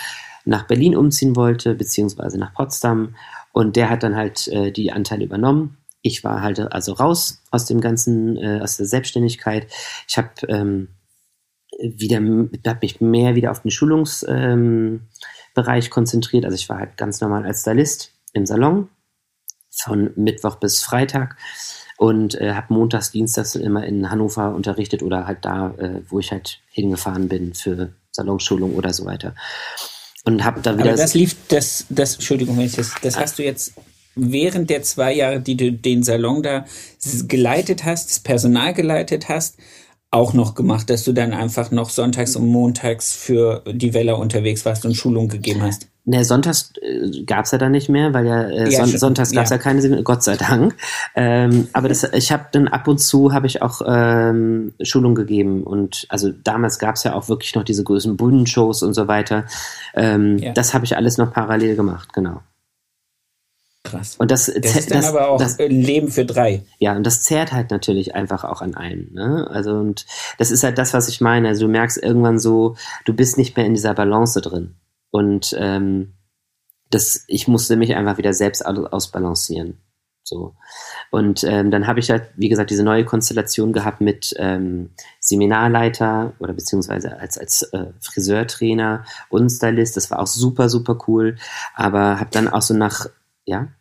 nach Berlin umziehen wollte, beziehungsweise nach Potsdam. Und der hat dann halt äh, die Anteile übernommen. Ich war halt also raus aus dem ganzen, äh, aus der Selbstständigkeit. Ich habe ähm, wieder, habe mich mehr wieder auf den Schulungsbereich ähm, konzentriert. Also ich war halt ganz normal als Stylist im Salon von Mittwoch bis Freitag und äh, habe montags, dienstags immer in Hannover unterrichtet oder halt da, äh, wo ich halt hingefahren bin für Salonschulung oder so weiter. Und habe da wieder. Aber das lief, das, das, Entschuldigung, wenn ich das, das hast du jetzt während der zwei Jahre, die du den Salon da geleitet hast, das Personal geleitet hast, auch noch gemacht, dass du dann einfach noch sonntags und montags für die Welle unterwegs warst und Schulung gegeben hast? Ne, sonntags äh, gab es ja dann nicht mehr, weil ja, äh, ja Son sonntags gab es ja. ja. keine, Gott sei Dank. Ähm, aber das, ich habe dann ab und zu habe ich auch ähm, Schulung gegeben und also damals gab es ja auch wirklich noch diese größten Bühnenshows und so weiter. Ähm, ja. Das habe ich alles noch parallel gemacht, genau. Krass. Und das, das ist dann das, aber auch das, Leben für drei. Ja, und das zehrt halt natürlich einfach auch an einen. Ne? Also und das ist halt das, was ich meine. Also du merkst irgendwann so, du bist nicht mehr in dieser Balance drin. Und ähm, das, ich musste mich einfach wieder selbst ausbalancieren. So. Und ähm, dann habe ich halt, wie gesagt, diese neue Konstellation gehabt mit ähm, Seminarleiter oder beziehungsweise als, als äh, Friseurtrainer und Stylist. Das war auch super, super cool. Aber habe dann auch so nach ja?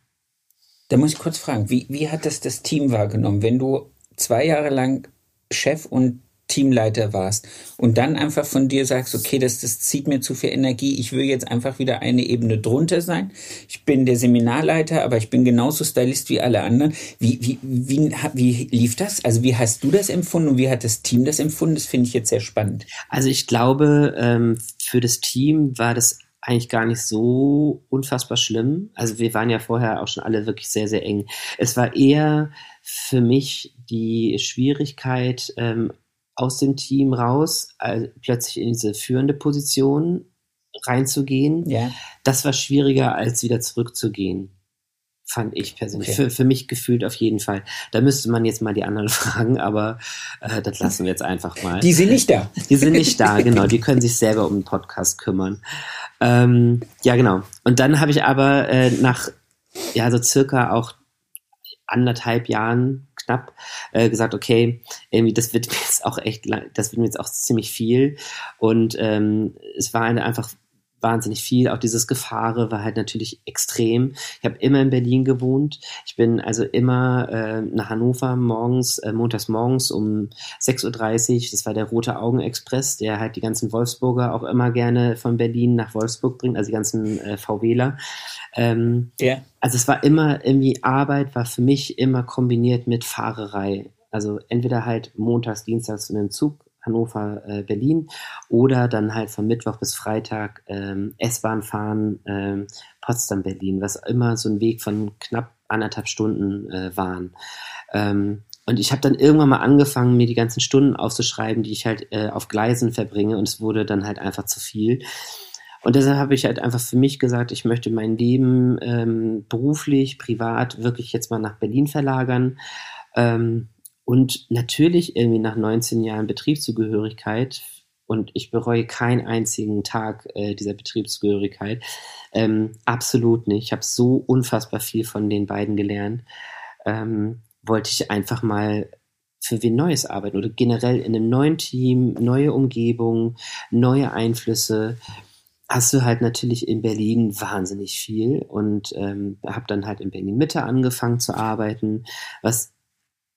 Da muss ich kurz fragen, wie, wie hat das das Team wahrgenommen, wenn du zwei Jahre lang Chef und Teamleiter warst und dann einfach von dir sagst, okay, das, das zieht mir zu viel Energie, ich will jetzt einfach wieder eine Ebene drunter sein. Ich bin der Seminarleiter, aber ich bin genauso Stylist wie alle anderen. Wie, wie, wie, wie lief das? Also wie hast du das empfunden und wie hat das Team das empfunden? Das finde ich jetzt sehr spannend. Also ich glaube, ähm, für das Team war das eigentlich gar nicht so unfassbar schlimm. Also wir waren ja vorher auch schon alle wirklich sehr, sehr eng. Es war eher für mich die Schwierigkeit, ähm, aus dem Team raus, also plötzlich in diese führende Position reinzugehen. Ja. Das war schwieriger, als wieder zurückzugehen fand ich persönlich. Okay. Für, für mich gefühlt auf jeden Fall. Da müsste man jetzt mal die anderen fragen, aber äh, das lassen wir jetzt einfach mal. Die sind nicht da. Die sind nicht da, genau. Die können sich selber um den Podcast kümmern. Ähm, ja, genau. Und dann habe ich aber äh, nach ja so circa auch anderthalb Jahren knapp äh, gesagt, okay, irgendwie das wird mir jetzt auch echt, das wird mir jetzt auch ziemlich viel und ähm, es war einfach wahnsinnig viel. Auch dieses Gefahre war halt natürlich extrem. Ich habe immer in Berlin gewohnt. Ich bin also immer äh, nach Hannover morgens, äh, montags morgens um 6.30 Uhr. Das war der Rote Augen Express, der halt die ganzen Wolfsburger auch immer gerne von Berlin nach Wolfsburg bringt, also die ganzen äh, VWler. Ähm, yeah. Also es war immer irgendwie Arbeit, war für mich immer kombiniert mit Fahrerei. Also entweder halt montags, dienstags in den Zug Hannover, äh, Berlin oder dann halt von Mittwoch bis Freitag ähm, S-Bahn fahren, ähm, Potsdam, Berlin, was immer so ein Weg von knapp anderthalb Stunden äh, waren. Ähm, und ich habe dann irgendwann mal angefangen, mir die ganzen Stunden aufzuschreiben, die ich halt äh, auf Gleisen verbringe und es wurde dann halt einfach zu viel. Und deshalb habe ich halt einfach für mich gesagt, ich möchte mein Leben ähm, beruflich, privat wirklich jetzt mal nach Berlin verlagern. Ähm, und natürlich irgendwie nach 19 Jahren Betriebszugehörigkeit, und ich bereue keinen einzigen Tag äh, dieser Betriebszugehörigkeit, ähm, absolut nicht. Ich habe so unfassbar viel von den beiden gelernt. Ähm, wollte ich einfach mal für wen Neues arbeiten oder generell in einem neuen Team, neue Umgebung, neue Einflüsse hast du halt natürlich in Berlin wahnsinnig viel und ähm, habe dann halt in Berlin Mitte angefangen zu arbeiten, was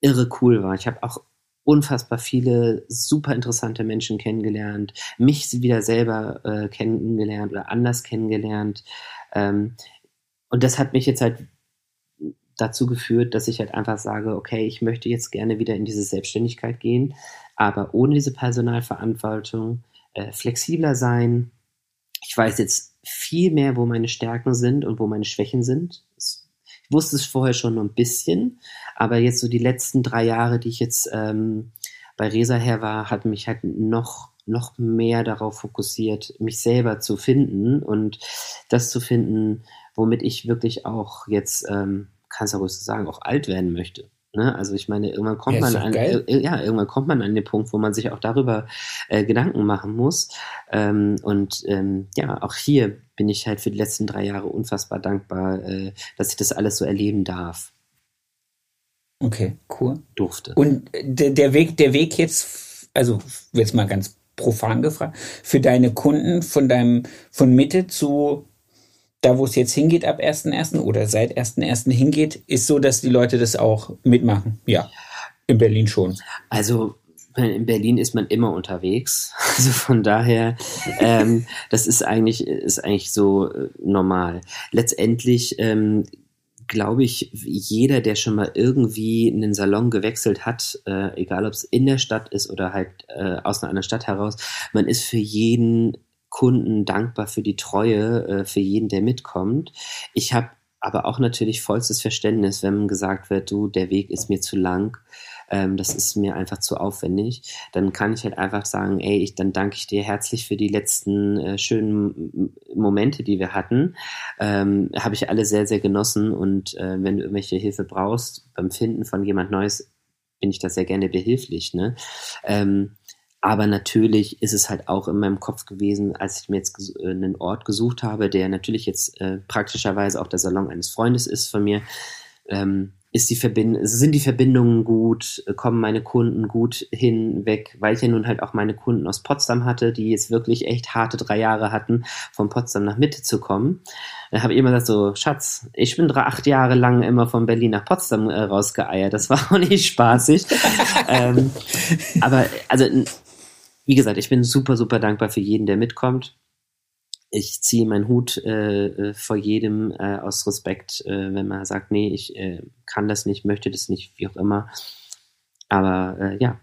irre cool war. Ich habe auch unfassbar viele super interessante Menschen kennengelernt, mich wieder selber äh, kennengelernt oder anders kennengelernt. Ähm, und das hat mich jetzt halt dazu geführt, dass ich halt einfach sage, okay, ich möchte jetzt gerne wieder in diese Selbstständigkeit gehen, aber ohne diese Personalverantwortung, äh, flexibler sein. Ich weiß jetzt viel mehr, wo meine Stärken sind und wo meine Schwächen sind. Wusste es vorher schon ein bisschen, aber jetzt so die letzten drei Jahre, die ich jetzt ähm, bei Resa her war, hat mich halt noch noch mehr darauf fokussiert, mich selber zu finden und das zu finden, womit ich wirklich auch jetzt, ähm, kannst du ruhig sagen, auch alt werden möchte. Ne? Also ich meine, irgendwann kommt ja, man an, äh, ja, irgendwann kommt man an den Punkt, wo man sich auch darüber äh, Gedanken machen muss. Ähm, und ähm, ja, auch hier bin ich halt für die letzten drei Jahre unfassbar dankbar, äh, dass ich das alles so erleben darf. Okay, cool. Durfte. Und der, der Weg, der Weg jetzt, also jetzt mal ganz profan gefragt, für deine Kunden von deinem, von Mitte zu da, wo es jetzt hingeht ab 1.1. oder seit 1.1. hingeht, ist so, dass die Leute das auch mitmachen. Ja, in Berlin schon. Also in Berlin ist man immer unterwegs. Also von daher, ähm, das ist eigentlich, ist eigentlich so äh, normal. Letztendlich ähm, glaube ich, jeder, der schon mal irgendwie einen Salon gewechselt hat, äh, egal ob es in der Stadt ist oder halt äh, aus einer anderen Stadt heraus, man ist für jeden Kunden dankbar für die Treue, äh, für jeden, der mitkommt. Ich habe aber auch natürlich vollstes Verständnis, wenn gesagt wird, du, der Weg ist mir zu lang, ähm, das ist mir einfach zu aufwendig. Dann kann ich halt einfach sagen, ey, ich, dann danke ich dir herzlich für die letzten äh, schönen Momente, die wir hatten. Ähm, Habe ich alle sehr, sehr genossen und äh, wenn du irgendwelche Hilfe brauchst beim Finden von jemand Neues, bin ich da sehr gerne behilflich. Ne? Ähm, aber natürlich ist es halt auch in meinem Kopf gewesen, als ich mir jetzt äh, einen Ort gesucht habe, der natürlich jetzt äh, praktischerweise auch der Salon eines Freundes ist von mir. Ähm, ist die Verbind sind die Verbindungen gut, kommen meine Kunden gut hinweg, weil ich ja nun halt auch meine Kunden aus Potsdam hatte, die jetzt wirklich echt harte drei Jahre hatten, von Potsdam nach Mitte zu kommen. Da habe ich immer gesagt so, Schatz, ich bin drei, acht Jahre lang immer von Berlin nach Potsdam äh, rausgeeiert. Das war auch nicht spaßig. ähm, aber also wie gesagt, ich bin super, super dankbar für jeden, der mitkommt. Ich ziehe meinen Hut äh, äh, vor jedem äh, aus Respekt, äh, wenn man sagt, nee, ich äh, kann das nicht, möchte das nicht, wie auch immer. Aber äh, ja,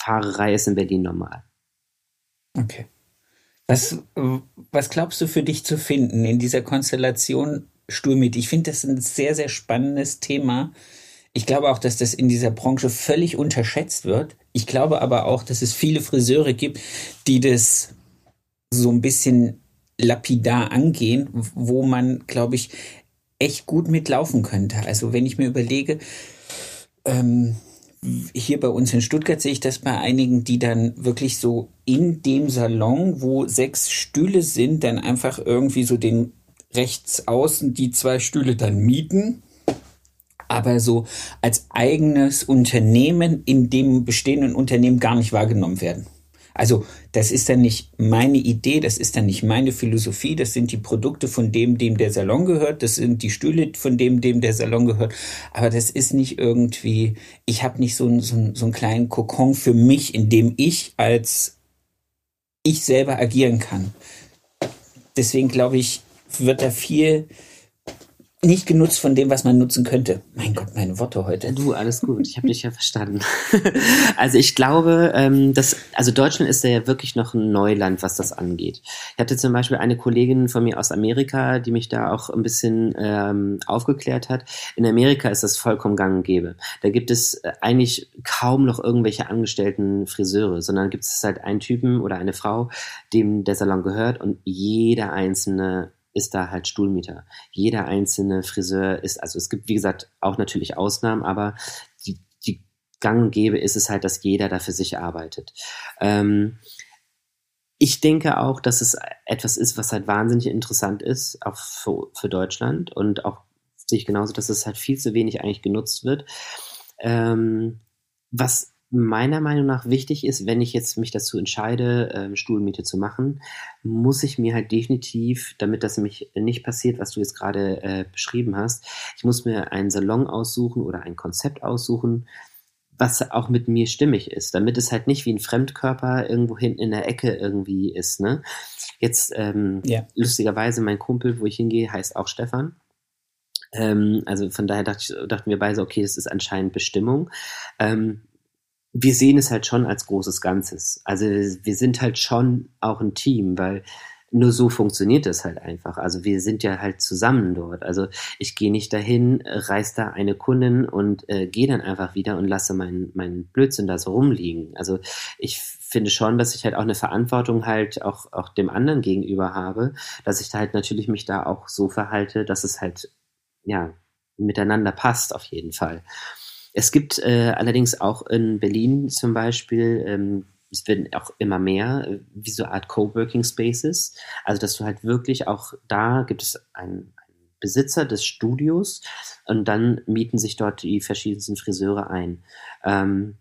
Fahrerei ist in Berlin normal. Okay. Was, was glaubst du für dich zu finden in dieser Konstellation Sturmit? Ich finde das ein sehr, sehr spannendes Thema ich glaube auch, dass das in dieser Branche völlig unterschätzt wird. Ich glaube aber auch, dass es viele Friseure gibt, die das so ein bisschen lapidar angehen, wo man, glaube ich, echt gut mitlaufen könnte. Also wenn ich mir überlege, ähm, hier bei uns in Stuttgart sehe ich das bei einigen, die dann wirklich so in dem Salon, wo sechs Stühle sind, dann einfach irgendwie so den rechts außen die zwei Stühle dann mieten aber so als eigenes Unternehmen in dem bestehenden Unternehmen gar nicht wahrgenommen werden. Also das ist dann nicht meine Idee, das ist dann nicht meine Philosophie, das sind die Produkte von dem, dem der Salon gehört, das sind die Stühle von dem, dem der Salon gehört, aber das ist nicht irgendwie, ich habe nicht so, ein, so, so einen kleinen Kokon für mich, in dem ich als ich selber agieren kann. Deswegen glaube ich, wird da viel nicht genutzt von dem, was man nutzen könnte. Mein Gott, meine Worte heute. Du, alles gut. Ich habe dich ja verstanden. also ich glaube, ähm, dass, also Deutschland ist ja wirklich noch ein Neuland, was das angeht. Ich hatte zum Beispiel eine Kollegin von mir aus Amerika, die mich da auch ein bisschen ähm, aufgeklärt hat. In Amerika ist das vollkommen gang und gäbe. Da gibt es äh, eigentlich kaum noch irgendwelche angestellten Friseure, sondern gibt es halt einen Typen oder eine Frau, dem der Salon gehört und jeder einzelne ist da halt Stuhlmieter. Jeder einzelne Friseur ist, also es gibt, wie gesagt, auch natürlich Ausnahmen, aber die, die gang und gäbe ist es halt, dass jeder da für sich arbeitet. Ähm, ich denke auch, dass es etwas ist, was halt wahnsinnig interessant ist, auch für, für Deutschland und auch sehe ich genauso, dass es halt viel zu wenig eigentlich genutzt wird. Ähm, was meiner Meinung nach wichtig ist, wenn ich jetzt mich dazu entscheide, ähm, Stuhlmiete zu machen, muss ich mir halt definitiv, damit das nämlich nicht passiert, was du jetzt gerade äh, beschrieben hast, ich muss mir einen Salon aussuchen oder ein Konzept aussuchen, was auch mit mir stimmig ist, damit es halt nicht wie ein Fremdkörper irgendwo hinten in der Ecke irgendwie ist. Ne? Jetzt ähm, ja. lustigerweise mein Kumpel, wo ich hingehe, heißt auch Stefan. Ähm, also von daher dachte ich, dachten wir beide, okay, das ist anscheinend Bestimmung. Ähm, wir sehen es halt schon als großes Ganzes. Also wir sind halt schon auch ein Team, weil nur so funktioniert das halt einfach. Also wir sind ja halt zusammen dort. Also ich gehe nicht dahin, reiß da eine Kundin und äh, gehe dann einfach wieder und lasse meinen mein Blödsinn da so rumliegen. Also ich finde schon, dass ich halt auch eine Verantwortung halt auch, auch dem anderen gegenüber habe, dass ich da halt natürlich mich da auch so verhalte, dass es halt, ja, miteinander passt auf jeden Fall. Es gibt äh, allerdings auch in Berlin zum Beispiel, ähm, es werden auch immer mehr, äh, wie so Art Coworking Spaces. Also, dass du halt wirklich auch da gibt es einen, einen Besitzer des Studios und dann mieten sich dort die verschiedensten Friseure ein. Ähm,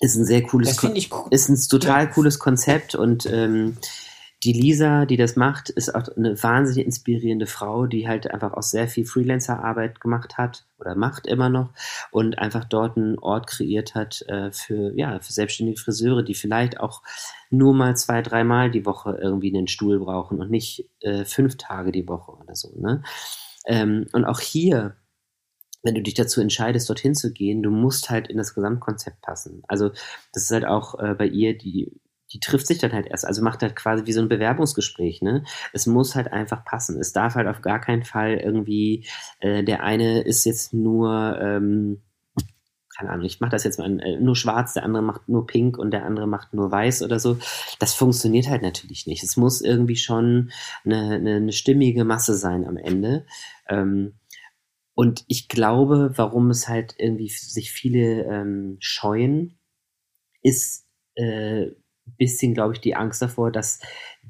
ist ein sehr cooles, das ich cool. ist ein total ja. cooles Konzept und ähm, die Lisa, die das macht, ist auch eine wahnsinnig inspirierende Frau, die halt einfach auch sehr viel Freelancer-Arbeit gemacht hat oder macht immer noch und einfach dort einen Ort kreiert hat äh, für, ja, für selbstständige Friseure, die vielleicht auch nur mal zwei, dreimal die Woche irgendwie einen Stuhl brauchen und nicht äh, fünf Tage die Woche oder so. Ne? Ähm, und auch hier wenn du dich dazu entscheidest, dorthin zu gehen, du musst halt in das Gesamtkonzept passen. Also das ist halt auch äh, bei ihr die die trifft sich dann halt erst, also macht halt quasi wie so ein Bewerbungsgespräch, ne? Es muss halt einfach passen. Es darf halt auf gar keinen Fall irgendwie, äh, der eine ist jetzt nur, ähm, keine Ahnung, ich mache das jetzt mal äh, nur schwarz, der andere macht nur pink und der andere macht nur weiß oder so. Das funktioniert halt natürlich nicht. Es muss irgendwie schon eine, eine, eine stimmige Masse sein am Ende. Ähm, und ich glaube, warum es halt irgendwie sich viele ähm, scheuen, ist, äh, bisschen, glaube ich, die Angst davor, dass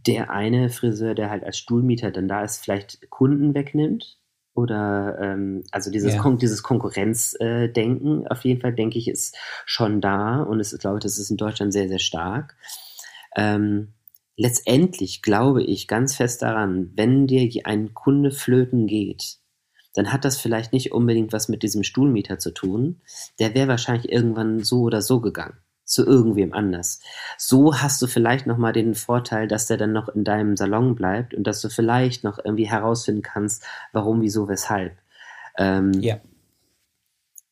der eine Friseur, der halt als Stuhlmieter dann da ist, vielleicht Kunden wegnimmt. Oder ähm, also dieses, ja. Kon dieses Konkurrenzdenken, äh, auf jeden Fall denke ich, ist schon da und es ist, glaube ich, das ist in Deutschland sehr, sehr stark. Ähm, letztendlich glaube ich ganz fest daran, wenn dir ein Kunde flöten geht, dann hat das vielleicht nicht unbedingt was mit diesem Stuhlmieter zu tun. Der wäre wahrscheinlich irgendwann so oder so gegangen zu irgendwem anders. So hast du vielleicht nochmal den Vorteil, dass der dann noch in deinem Salon bleibt und dass du vielleicht noch irgendwie herausfinden kannst, warum, wieso, weshalb. Ähm, ja.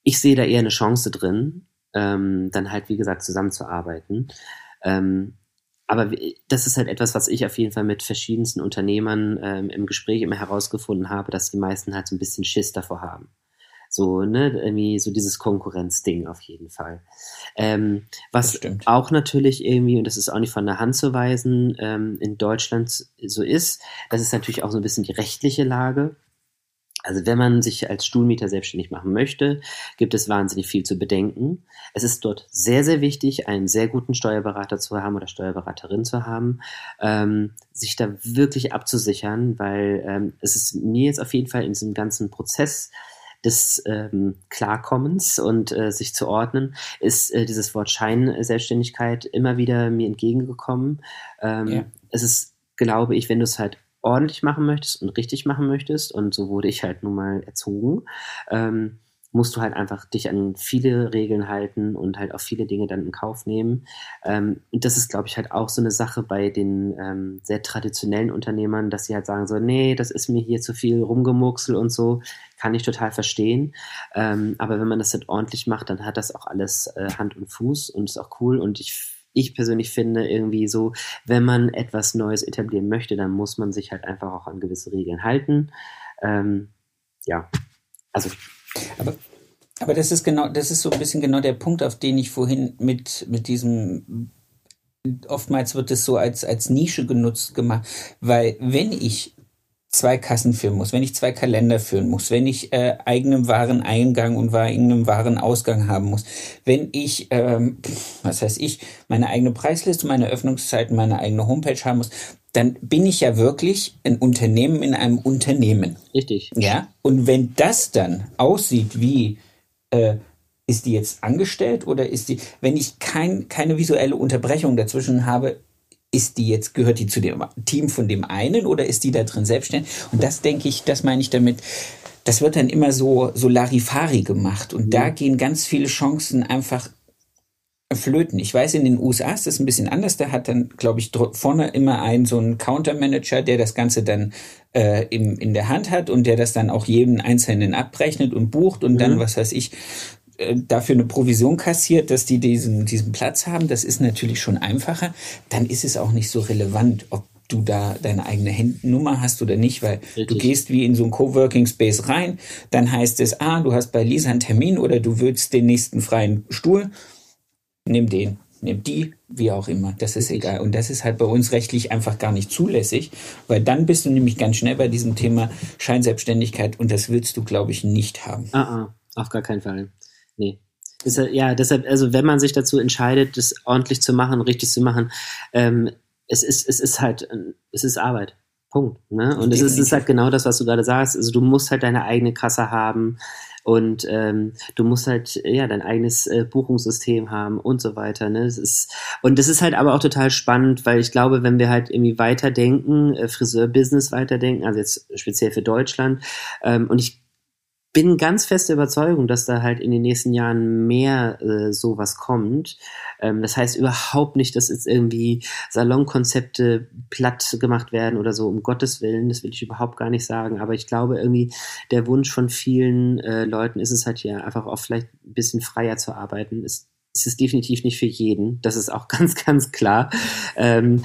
Ich sehe da eher eine Chance drin, ähm, dann halt, wie gesagt, zusammenzuarbeiten. Ähm, aber das ist halt etwas, was ich auf jeden Fall mit verschiedensten Unternehmern ähm, im Gespräch immer herausgefunden habe, dass die meisten halt so ein bisschen Schiss davor haben. So, ne, irgendwie so dieses Konkurrenzding auf jeden Fall. Ähm, was auch natürlich irgendwie, und das ist auch nicht von der Hand zu weisen, ähm, in Deutschland so ist, das ist natürlich auch so ein bisschen die rechtliche Lage. Also wenn man sich als Stuhlmieter selbstständig machen möchte, gibt es wahnsinnig viel zu bedenken. Es ist dort sehr, sehr wichtig, einen sehr guten Steuerberater zu haben oder Steuerberaterin zu haben, ähm, sich da wirklich abzusichern, weil ähm, es ist mir jetzt auf jeden Fall in diesem ganzen Prozess des ähm, Klarkommens und äh, sich zu ordnen, ist äh, dieses Wort Scheinselbstständigkeit immer wieder mir entgegengekommen. Ähm, ja. Es ist, glaube ich, wenn du es halt ordentlich machen möchtest und richtig machen möchtest, und so wurde ich halt nun mal erzogen, ähm, musst du halt einfach dich an viele Regeln halten und halt auch viele Dinge dann in Kauf nehmen. Ähm, und das ist, glaube ich, halt auch so eine Sache bei den ähm, sehr traditionellen Unternehmern, dass sie halt sagen so, nee, das ist mir hier zu viel Rumgemurksel und so, kann ich total verstehen. Ähm, aber wenn man das halt ordentlich macht, dann hat das auch alles äh, Hand und Fuß und ist auch cool und ich ich persönlich finde irgendwie so, wenn man etwas Neues etablieren möchte, dann muss man sich halt einfach auch an gewisse Regeln halten. Ähm, ja, also. Aber, aber das ist genau, das ist so ein bisschen genau der Punkt, auf den ich vorhin mit, mit diesem oftmals wird es so als, als Nische genutzt gemacht, weil wenn ich zwei Kassen führen muss, wenn ich zwei Kalender führen muss, wenn ich äh, eigenen Wareneingang und eigenen Warenausgang haben muss, wenn ich, ähm, was heißt ich, meine eigene Preisliste, meine Öffnungszeiten, meine eigene Homepage haben muss, dann bin ich ja wirklich ein Unternehmen in einem Unternehmen. Richtig. Ja. Und wenn das dann aussieht wie äh, ist die jetzt angestellt oder ist die, wenn ich kein, keine visuelle Unterbrechung dazwischen habe, ist die jetzt, gehört die zu dem Team von dem einen oder ist die da drin selbstständig? Und das denke ich, das meine ich damit, das wird dann immer so, so Larifari gemacht und mhm. da gehen ganz viele Chancen einfach flöten. Ich weiß, in den USA ist das ein bisschen anders. Da hat dann, glaube ich, vorne immer einen so einen Countermanager, der das Ganze dann äh, im, in der Hand hat und der das dann auch jedem Einzelnen abrechnet und bucht und mhm. dann, was weiß ich, äh, dafür eine Provision kassiert, dass die diesen, diesen Platz haben, das ist natürlich schon einfacher, dann ist es auch nicht so relevant, ob du da deine eigene Handnummer hast oder nicht, weil Richtig. du gehst wie in so ein Coworking Space rein, dann heißt es, ah, du hast bei Lisa einen Termin oder du willst den nächsten freien Stuhl, nimm den, nimm die, wie auch immer, das ist egal. Und das ist halt bei uns rechtlich einfach gar nicht zulässig, weil dann bist du nämlich ganz schnell bei diesem Thema Scheinselbstständigkeit und das willst du, glaube ich, nicht haben. Ah, ah, auf gar keinen Fall. Nee. Deshalb, ja, deshalb, also wenn man sich dazu entscheidet, das ordentlich zu machen, richtig zu machen, ähm, es ist, es ist halt, es ist Arbeit. Punkt. Ne? Und es ist, ist halt genau das, was du gerade sagst. Also du musst halt deine eigene Kasse haben und ähm, du musst halt ja dein eigenes äh, Buchungssystem haben und so weiter. Ne? Es ist, und das ist halt aber auch total spannend, weil ich glaube, wenn wir halt irgendwie weiterdenken, äh, Friseur-Business weiterdenken, also jetzt speziell für Deutschland, ähm, und ich bin ganz feste Überzeugung, dass da halt in den nächsten Jahren mehr äh, sowas kommt. Ähm, das heißt überhaupt nicht, dass jetzt irgendwie Salonkonzepte platt gemacht werden oder so, um Gottes Willen, das will ich überhaupt gar nicht sagen. Aber ich glaube irgendwie, der Wunsch von vielen äh, Leuten ist es halt ja einfach auch vielleicht ein bisschen freier zu arbeiten. Es, es ist definitiv nicht für jeden, das ist auch ganz, ganz klar. Ähm,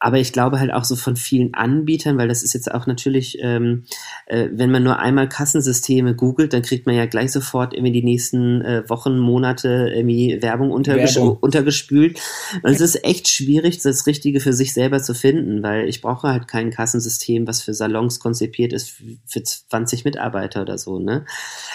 aber ich glaube halt auch so von vielen Anbietern, weil das ist jetzt auch natürlich, ähm, äh, wenn man nur einmal Kassensysteme googelt, dann kriegt man ja gleich sofort irgendwie die nächsten äh, Wochen, Monate irgendwie Werbung, unterges Werbung. untergespült. Und es ist echt schwierig, das Richtige für sich selber zu finden, weil ich brauche halt kein Kassensystem, was für Salons konzipiert ist für 20 Mitarbeiter oder so. Ne?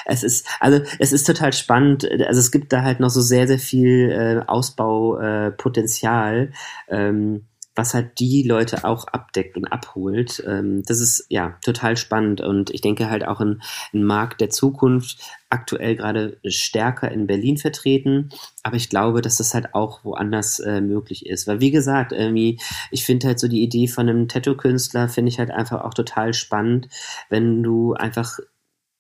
Es ist, also es ist total spannend. Also es gibt da halt noch so sehr, sehr viel äh, Ausbaupotenzial. Äh, ähm, was halt die Leute auch abdeckt und abholt. Ähm, das ist ja total spannend und ich denke halt auch ein, ein Markt der Zukunft, aktuell gerade stärker in Berlin vertreten, aber ich glaube, dass das halt auch woanders äh, möglich ist. Weil wie gesagt, irgendwie, ich finde halt so die Idee von einem Tattoo-Künstler finde ich halt einfach auch total spannend, wenn du einfach,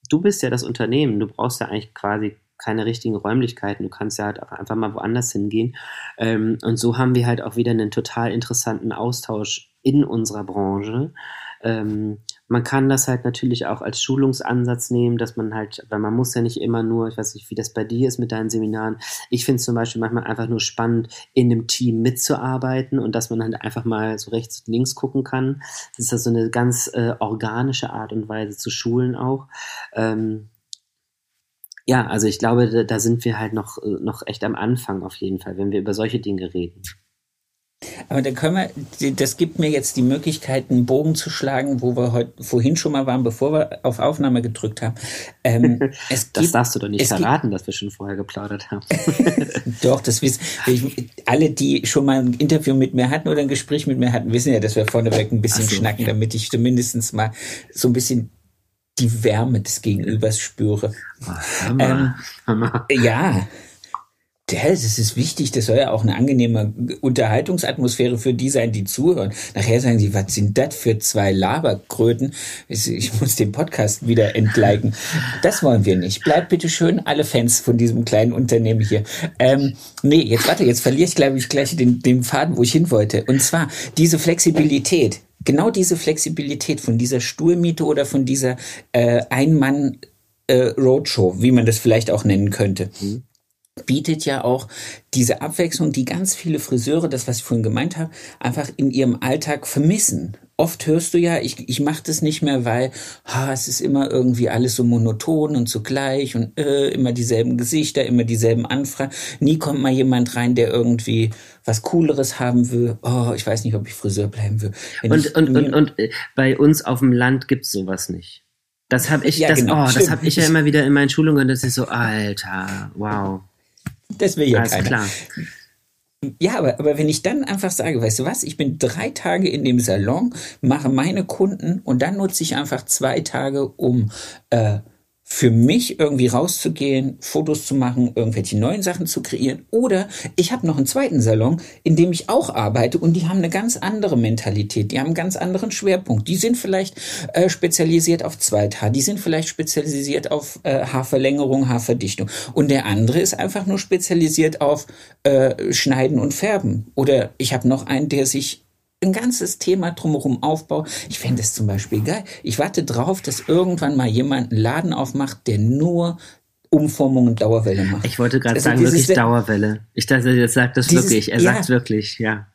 du bist ja das Unternehmen, du brauchst ja eigentlich quasi keine richtigen Räumlichkeiten. Du kannst ja halt auch einfach mal woanders hingehen. Ähm, und so haben wir halt auch wieder einen total interessanten Austausch in unserer Branche. Ähm, man kann das halt natürlich auch als Schulungsansatz nehmen, dass man halt, weil man muss ja nicht immer nur, ich weiß nicht, wie das bei dir ist mit deinen Seminaren. Ich finde es zum Beispiel manchmal einfach nur spannend, in einem Team mitzuarbeiten und dass man halt einfach mal so rechts und links gucken kann. Das ist ja so eine ganz äh, organische Art und Weise zu schulen auch. Ähm, ja, also ich glaube, da, sind wir halt noch, noch echt am Anfang auf jeden Fall, wenn wir über solche Dinge reden. Aber da können wir, das gibt mir jetzt die Möglichkeit, einen Bogen zu schlagen, wo wir heute vorhin schon mal waren, bevor wir auf Aufnahme gedrückt haben. Ähm, das gibt, darfst du doch nicht verraten, dass wir schon vorher geplaudert haben. doch, das wissen alle, die schon mal ein Interview mit mir hatten oder ein Gespräch mit mir hatten, wissen ja, dass wir vorneweg ein bisschen so, schnacken, damit ich zumindest mal so ein bisschen die Wärme des Gegenübers spüre. Hammer. Ähm, Hammer. Ja, ja, das ist wichtig, das soll ja auch eine angenehme Unterhaltungsatmosphäre für die sein, die zuhören. Nachher sagen sie, was sind das für zwei Laberkröten? Ich muss den Podcast wieder entliken. Das wollen wir nicht. Bleibt bitte schön alle Fans von diesem kleinen Unternehmen hier. Ähm, nee, jetzt warte, jetzt verliere ich, glaube ich, gleich den, den Faden, wo ich hin wollte. Und zwar diese Flexibilität, genau diese Flexibilität von dieser Stuhlmiete oder von dieser äh, Ein-Mann- äh, wie man das vielleicht auch nennen könnte. Mhm bietet ja auch diese Abwechslung, die ganz viele Friseure, das was ich vorhin gemeint habe, einfach in ihrem Alltag vermissen. Oft hörst du ja, ich, ich mache das nicht mehr, weil ha, es ist immer irgendwie alles so monoton und zugleich und äh, immer dieselben Gesichter, immer dieselben Anfragen. Nie kommt mal jemand rein, der irgendwie was Cooleres haben will. Oh, ich weiß nicht, ob ich Friseur bleiben will. und, ich, und, und, und äh, bei uns auf dem Land gibt's sowas nicht. Das habe ich, ja, das, genau, oh, das habe ich ja immer wieder in meinen Schulungen. Das ist so, Alter, wow. Das will ja Alles keiner. klar. Ja, aber, aber wenn ich dann einfach sage, weißt du was, ich bin drei Tage in dem Salon, mache meine Kunden und dann nutze ich einfach zwei Tage, um äh, für mich irgendwie rauszugehen, Fotos zu machen, irgendwelche neuen Sachen zu kreieren. Oder ich habe noch einen zweiten Salon, in dem ich auch arbeite und die haben eine ganz andere Mentalität, die haben einen ganz anderen Schwerpunkt. Die sind vielleicht äh, spezialisiert auf Zweithaar, die sind vielleicht spezialisiert auf äh, Haarverlängerung, Haarverdichtung. Und der andere ist einfach nur spezialisiert auf äh, Schneiden und Färben. Oder ich habe noch einen, der sich ein ganzes Thema drumherum aufbaue. Ich fände es zum Beispiel geil. Ich warte drauf, dass irgendwann mal jemand einen Laden aufmacht, der nur Umformung und Dauerwelle macht. Ich wollte gerade also sagen, wirklich Dauerwelle. Ich dachte, jetzt sagt das dieses, wirklich. Er ja, sagt wirklich, ja.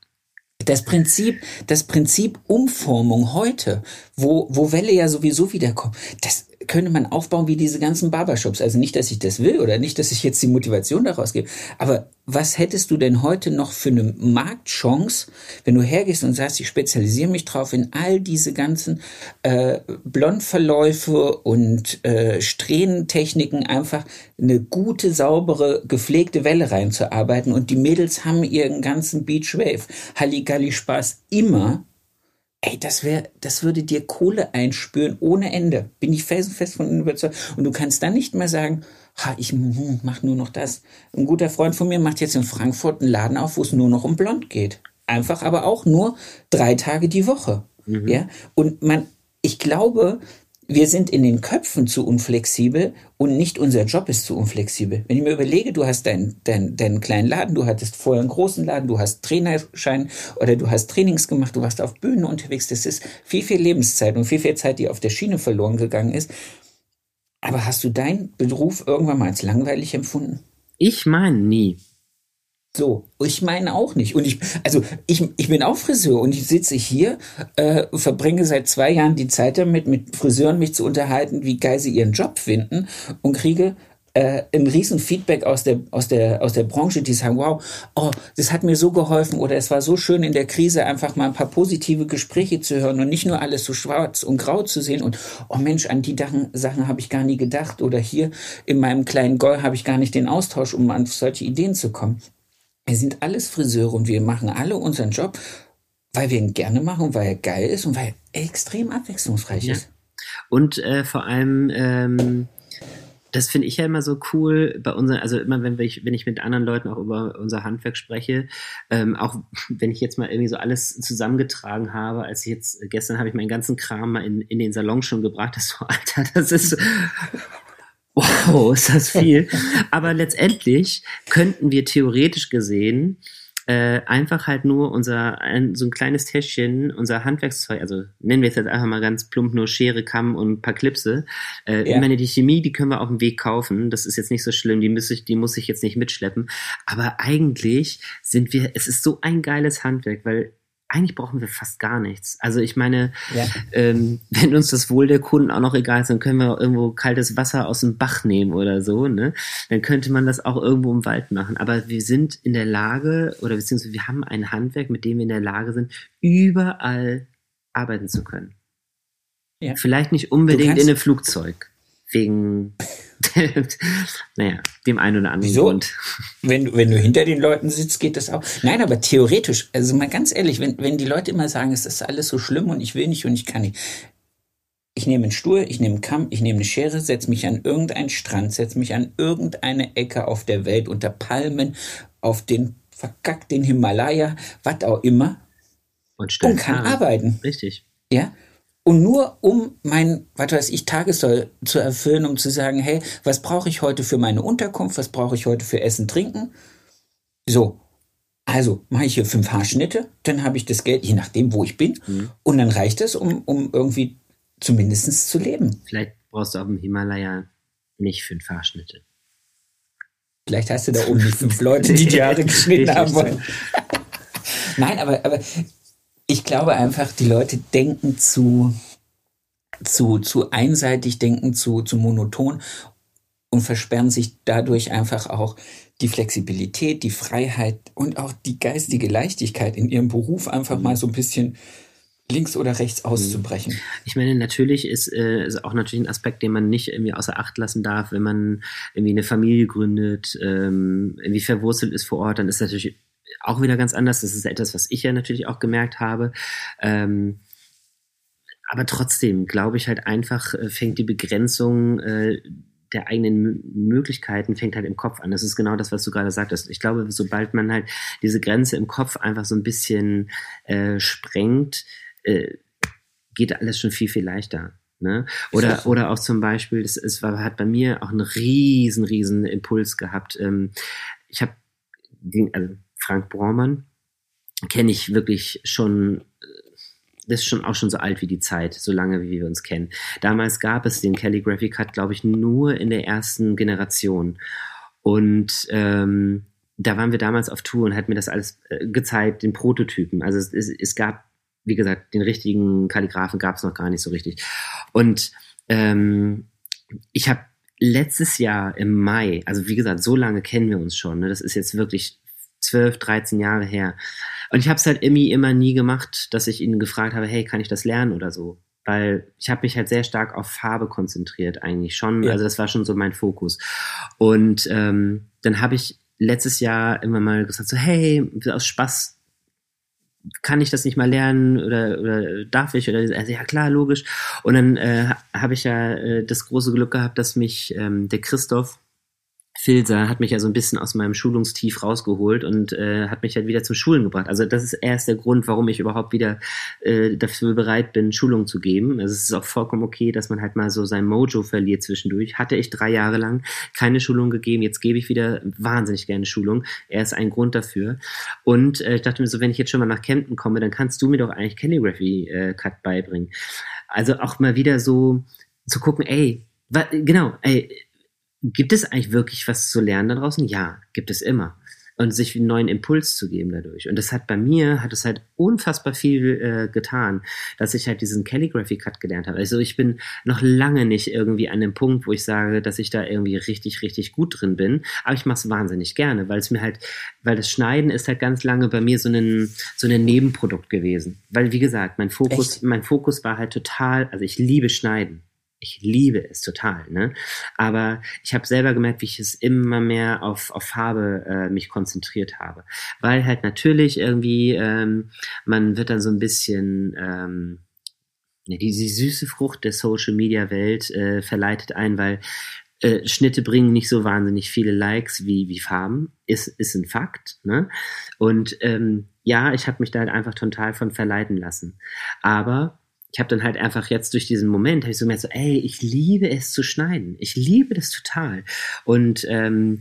Das Prinzip, das Prinzip Umformung heute, wo, wo Welle ja sowieso wiederkommt, das, könnte man aufbauen wie diese ganzen Barbershops. Also nicht, dass ich das will oder nicht, dass ich jetzt die Motivation daraus gebe. Aber was hättest du denn heute noch für eine Marktchance, wenn du hergehst und sagst, ich spezialisiere mich drauf, in all diese ganzen äh, Blondverläufe und äh, Strähnentechniken einfach eine gute, saubere, gepflegte Welle reinzuarbeiten. Und die Mädels haben ihren ganzen Beachwave, Halligalli Spaß immer Ey, das wäre, das würde dir Kohle einspüren ohne Ende. Bin ich felsenfest von überzeugt. Und du kannst dann nicht mehr sagen, ha, ich hm, mach nur noch das. Ein guter Freund von mir macht jetzt in Frankfurt einen Laden auf, wo es nur noch um Blond geht. Einfach aber auch nur drei Tage die Woche. Mhm. Ja. Und man, ich glaube, wir sind in den Köpfen zu unflexibel und nicht unser Job ist zu unflexibel. Wenn ich mir überlege, du hast deinen dein, dein kleinen Laden, du hattest vorher einen großen Laden, du hast Trainerschein oder du hast Trainings gemacht, du warst auf Bühnen unterwegs, das ist viel, viel Lebenszeit und viel, viel Zeit, die auf der Schiene verloren gegangen ist. Aber hast du deinen Beruf irgendwann mal als langweilig empfunden? Ich meine nie. So, ich meine auch nicht. Und ich, also ich, ich bin auch Friseur und ich sitze hier, äh, verbringe seit zwei Jahren die Zeit damit, mit Friseuren mich zu unterhalten, wie geil sie ihren Job finden und kriege äh, ein riesen Feedback aus der, aus, der, aus der Branche, die sagen, wow, oh, das hat mir so geholfen oder es war so schön in der Krise einfach mal ein paar positive Gespräche zu hören und nicht nur alles so schwarz und grau zu sehen und oh Mensch, an die Sachen, Sachen habe ich gar nie gedacht oder hier in meinem kleinen Goll habe ich gar nicht den Austausch, um an solche Ideen zu kommen. Wir sind alles Friseure und wir machen alle unseren Job, weil wir ihn gerne machen, weil er geil ist und weil er extrem abwechslungsreich ja. ist. Und äh, vor allem ähm, das finde ich ja immer so cool bei unseren, also immer wenn ich, wenn ich mit anderen Leuten auch über unser Handwerk spreche, ähm, auch wenn ich jetzt mal irgendwie so alles zusammengetragen habe, als ich jetzt, gestern habe ich meinen ganzen Kram mal in, in den Salon schon gebracht, das so, Alter, das ist, wow, ist das viel. Aber letztendlich könnten wir theoretisch gesehen äh, einfach halt nur unser, ein, so ein kleines Täschchen, unser Handwerkszeug, also nennen wir es jetzt einfach mal ganz plump nur Schere, Kamm und ein paar Klipse. Äh, ja. Ich meine, die Chemie, die können wir auf dem Weg kaufen. Das ist jetzt nicht so schlimm, die muss ich, die muss ich jetzt nicht mitschleppen. Aber eigentlich sind wir, es ist so ein geiles Handwerk, weil eigentlich brauchen wir fast gar nichts. Also ich meine, ja. ähm, wenn uns das Wohl der Kunden auch noch egal ist, dann können wir irgendwo kaltes Wasser aus dem Bach nehmen oder so, ne? Dann könnte man das auch irgendwo im Wald machen. Aber wir sind in der Lage, oder beziehungsweise wir haben ein Handwerk, mit dem wir in der Lage sind, überall arbeiten zu können. Ja. Vielleicht nicht unbedingt in einem Flugzeug. Wegen naja, dem einen oder anderen Wieso? Grund. Wenn, wenn du hinter den Leuten sitzt, geht das auch. Nein, aber theoretisch, also mal ganz ehrlich, wenn, wenn die Leute immer sagen, es ist alles so schlimm und ich will nicht und ich kann nicht. Ich nehme einen Stuhl, ich nehme einen Kamm, ich nehme eine Schere, setze mich an irgendeinen Strand, setze mich an irgendeine Ecke auf der Welt unter Palmen, auf den verkackten Himalaya, was auch immer. Und, und kann arbeiten. Richtig. Ja. Und nur um mein, was weiß ich, Tagessoll zu erfüllen, um zu sagen, hey, was brauche ich heute für meine Unterkunft, was brauche ich heute für Essen, Trinken? So, also mache ich hier fünf Haarschnitte, dann habe ich das Geld, je nachdem, wo ich bin, mhm. und dann reicht es, um, um irgendwie zumindest zu leben. Vielleicht brauchst du auf dem Himalaya nicht fünf Haarschnitte. Vielleicht hast du da oben nicht fünf Leute, die die Haare geschnitten haben wollen. Nein, aber, aber ich glaube einfach, die Leute denken zu, zu, zu einseitig, denken zu, zu monoton und versperren sich dadurch einfach auch die Flexibilität, die Freiheit und auch die geistige Leichtigkeit in ihrem Beruf einfach mal so ein bisschen links oder rechts auszubrechen. Ich meine, natürlich ist, äh, ist auch natürlich ein Aspekt, den man nicht irgendwie außer Acht lassen darf, wenn man irgendwie eine Familie gründet, ähm, irgendwie verwurzelt ist vor Ort, dann ist natürlich auch wieder ganz anders. Das ist etwas, was ich ja natürlich auch gemerkt habe. Ähm, aber trotzdem glaube ich halt einfach, äh, fängt die Begrenzung äh, der eigenen Möglichkeiten fängt halt im Kopf an. Das ist genau das, was du gerade sagtest. Ich glaube, sobald man halt diese Grenze im Kopf einfach so ein bisschen äh, sprengt, äh, geht alles schon viel, viel leichter. Ne? Oder, oder auch zum Beispiel, das, es war, hat bei mir auch einen riesen, riesen Impuls gehabt. Ähm, ich habe, also Frank Bormann, kenne ich wirklich schon, das ist schon auch schon so alt wie die Zeit, so lange wie wir uns kennen. Damals gab es den Calligraphy Cut, glaube ich, nur in der ersten Generation. Und ähm, da waren wir damals auf Tour und hat mir das alles äh, gezeigt, den Prototypen. Also es, es, es gab, wie gesagt, den richtigen Kalligraphen gab es noch gar nicht so richtig. Und ähm, ich habe letztes Jahr im Mai, also wie gesagt, so lange kennen wir uns schon, ne? das ist jetzt wirklich 12, 13 Jahre her. Und ich habe es halt irgendwie immer nie gemacht, dass ich ihn gefragt habe, hey, kann ich das lernen oder so? Weil ich habe mich halt sehr stark auf Farbe konzentriert eigentlich schon. Ja. Also das war schon so mein Fokus. Und ähm, dann habe ich letztes Jahr immer mal gesagt, so hey, aus Spaß kann ich das nicht mal lernen oder, oder darf ich? Oder also, ja klar, logisch. Und dann äh, habe ich ja äh, das große Glück gehabt, dass mich ähm, der Christoph Filser hat mich ja so ein bisschen aus meinem Schulungstief rausgeholt und äh, hat mich halt wieder zum Schulen gebracht. Also das ist erst der Grund, warum ich überhaupt wieder äh, dafür bereit bin, Schulungen zu geben. Also es ist auch vollkommen okay, dass man halt mal so sein Mojo verliert zwischendurch. Hatte ich drei Jahre lang keine Schulung gegeben, jetzt gebe ich wieder wahnsinnig gerne Schulung. Er ist ein Grund dafür. Und äh, ich dachte mir so, wenn ich jetzt schon mal nach Kempten komme, dann kannst du mir doch eigentlich Calligraphy äh, Cut beibringen. Also auch mal wieder so zu gucken, ey, genau, ey, Gibt es eigentlich wirklich was zu lernen da draußen? Ja, gibt es immer. Und sich einen neuen Impuls zu geben dadurch. Und das hat bei mir, hat es halt unfassbar viel äh, getan, dass ich halt diesen Calligraphy Cut gelernt habe. Also ich bin noch lange nicht irgendwie an dem Punkt, wo ich sage, dass ich da irgendwie richtig, richtig gut drin bin. Aber ich mache es wahnsinnig gerne, weil es mir halt, weil das Schneiden ist halt ganz lange bei mir so ein, so ein Nebenprodukt gewesen. Weil, wie gesagt, mein Fokus, Echt? mein Fokus war halt total, also ich liebe Schneiden ich liebe es total, ne? Aber ich habe selber gemerkt, wie ich es immer mehr auf, auf Farbe äh, mich konzentriert habe. Weil halt natürlich irgendwie, ähm, man wird dann so ein bisschen, ähm, die, die süße Frucht der Social Media Welt äh, verleitet ein, weil äh, Schnitte bringen nicht so wahnsinnig viele Likes wie, wie Farben, ist, ist ein Fakt. Ne? Und ähm, ja, ich habe mich da halt einfach total von verleiten lassen. Aber ich habe dann halt einfach jetzt durch diesen Moment, habe ich so gemerkt, so, ey, ich liebe es zu schneiden. Ich liebe das total. Und ähm,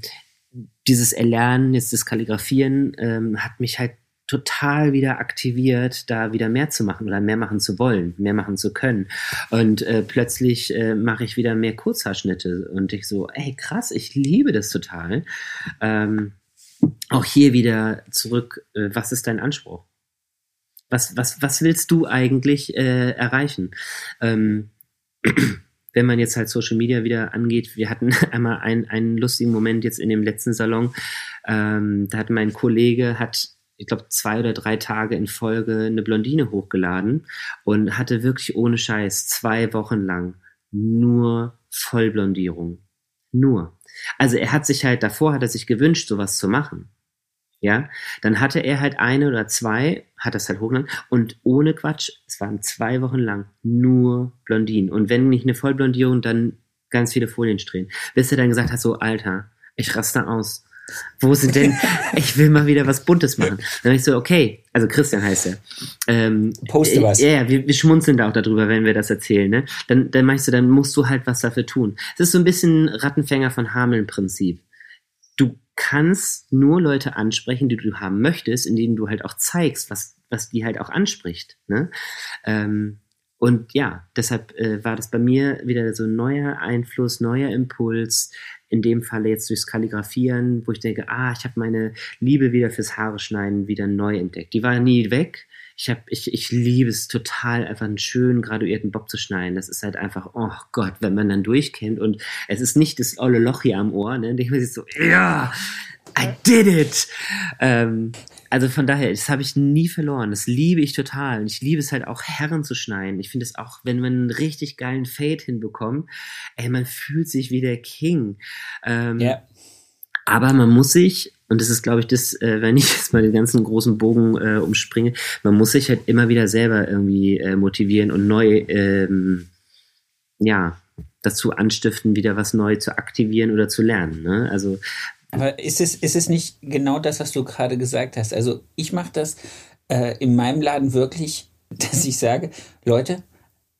dieses Erlernen, jetzt das Kalligrafieren, ähm, hat mich halt total wieder aktiviert, da wieder mehr zu machen oder mehr machen zu wollen, mehr machen zu können. Und äh, plötzlich äh, mache ich wieder mehr Kurzhaarschnitte und ich so, ey, krass, ich liebe das total. Ähm, auch hier wieder zurück, äh, was ist dein Anspruch? Was, was, was willst du eigentlich äh, erreichen? Ähm, wenn man jetzt halt Social Media wieder angeht, wir hatten einmal einen, einen lustigen Moment jetzt in dem letzten Salon. Ähm, da hat mein Kollege, hat ich glaube, zwei oder drei Tage in Folge eine Blondine hochgeladen und hatte wirklich ohne Scheiß zwei Wochen lang nur Vollblondierung. Nur. Also er hat sich halt, davor hat er sich gewünscht, sowas zu machen. Ja, dann hatte er halt eine oder zwei, hat das halt hochgeladen und ohne Quatsch, es waren zwei Wochen lang nur Blondinen. Und wenn nicht eine Vollblondierung, dann ganz viele Foliensträhnen. Bis er dann gesagt hat, so, Alter, ich raste aus. Wo sind denn, ich will mal wieder was Buntes machen. Dann ich so, okay, also Christian heißt er. Ähm, Poste was. Ja, ja, wir, wir schmunzeln da auch darüber, wenn wir das erzählen. Ne? Dann, dann meinst du, dann musst du halt was dafür tun. Es ist so ein bisschen Rattenfänger von Hameln-Prinzip. Kannst nur Leute ansprechen, die du haben möchtest, indem du halt auch zeigst, was, was die halt auch anspricht. Ne? Ähm, und ja, deshalb äh, war das bei mir wieder so ein neuer Einfluss, neuer Impuls, in dem Falle jetzt durchs Kalligrafieren, wo ich denke, ah, ich habe meine Liebe wieder fürs Haare schneiden wieder neu entdeckt. Die war nie weg. Ich habe, ich, ich liebe es total, einfach einen schönen graduierten Bob zu schneiden. Das ist halt einfach, oh Gott, wenn man dann durchkennt und es ist nicht das olle Loch hier am Ohr, ne? Denke ich mir so, ja, I did it. Ähm, also von daher, das habe ich nie verloren. Das liebe ich total. Und ich liebe es halt auch, Herren zu schneiden. Ich finde es auch, wenn man einen richtig geilen Fade hinbekommt, ey, man fühlt sich wie der King. Ähm, Ja. aber man muss sich, und das ist, glaube ich, das, äh, wenn ich jetzt mal den ganzen großen Bogen äh, umspringe, man muss sich halt immer wieder selber irgendwie äh, motivieren und neu, ähm, ja, dazu anstiften, wieder was neu zu aktivieren oder zu lernen. Ne? Also Aber ist es, ist es nicht genau das, was du gerade gesagt hast? Also ich mache das äh, in meinem Laden wirklich, dass ich sage, Leute,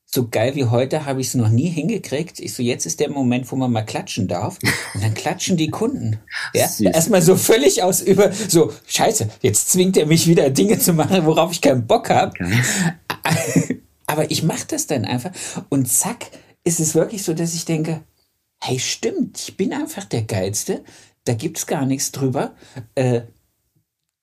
so geil wie heute habe ich es noch nie hingekriegt. Ich so, jetzt ist der Moment, wo man mal klatschen darf. Und dann klatschen die Kunden. Ja? Erstmal so völlig aus über, so, scheiße, jetzt zwingt er mich wieder Dinge zu machen, worauf ich keinen Bock habe. Aber ich mache das dann einfach und zack, ist es wirklich so, dass ich denke, hey, stimmt, ich bin einfach der Geilste, da gibt's gar nichts drüber. Äh,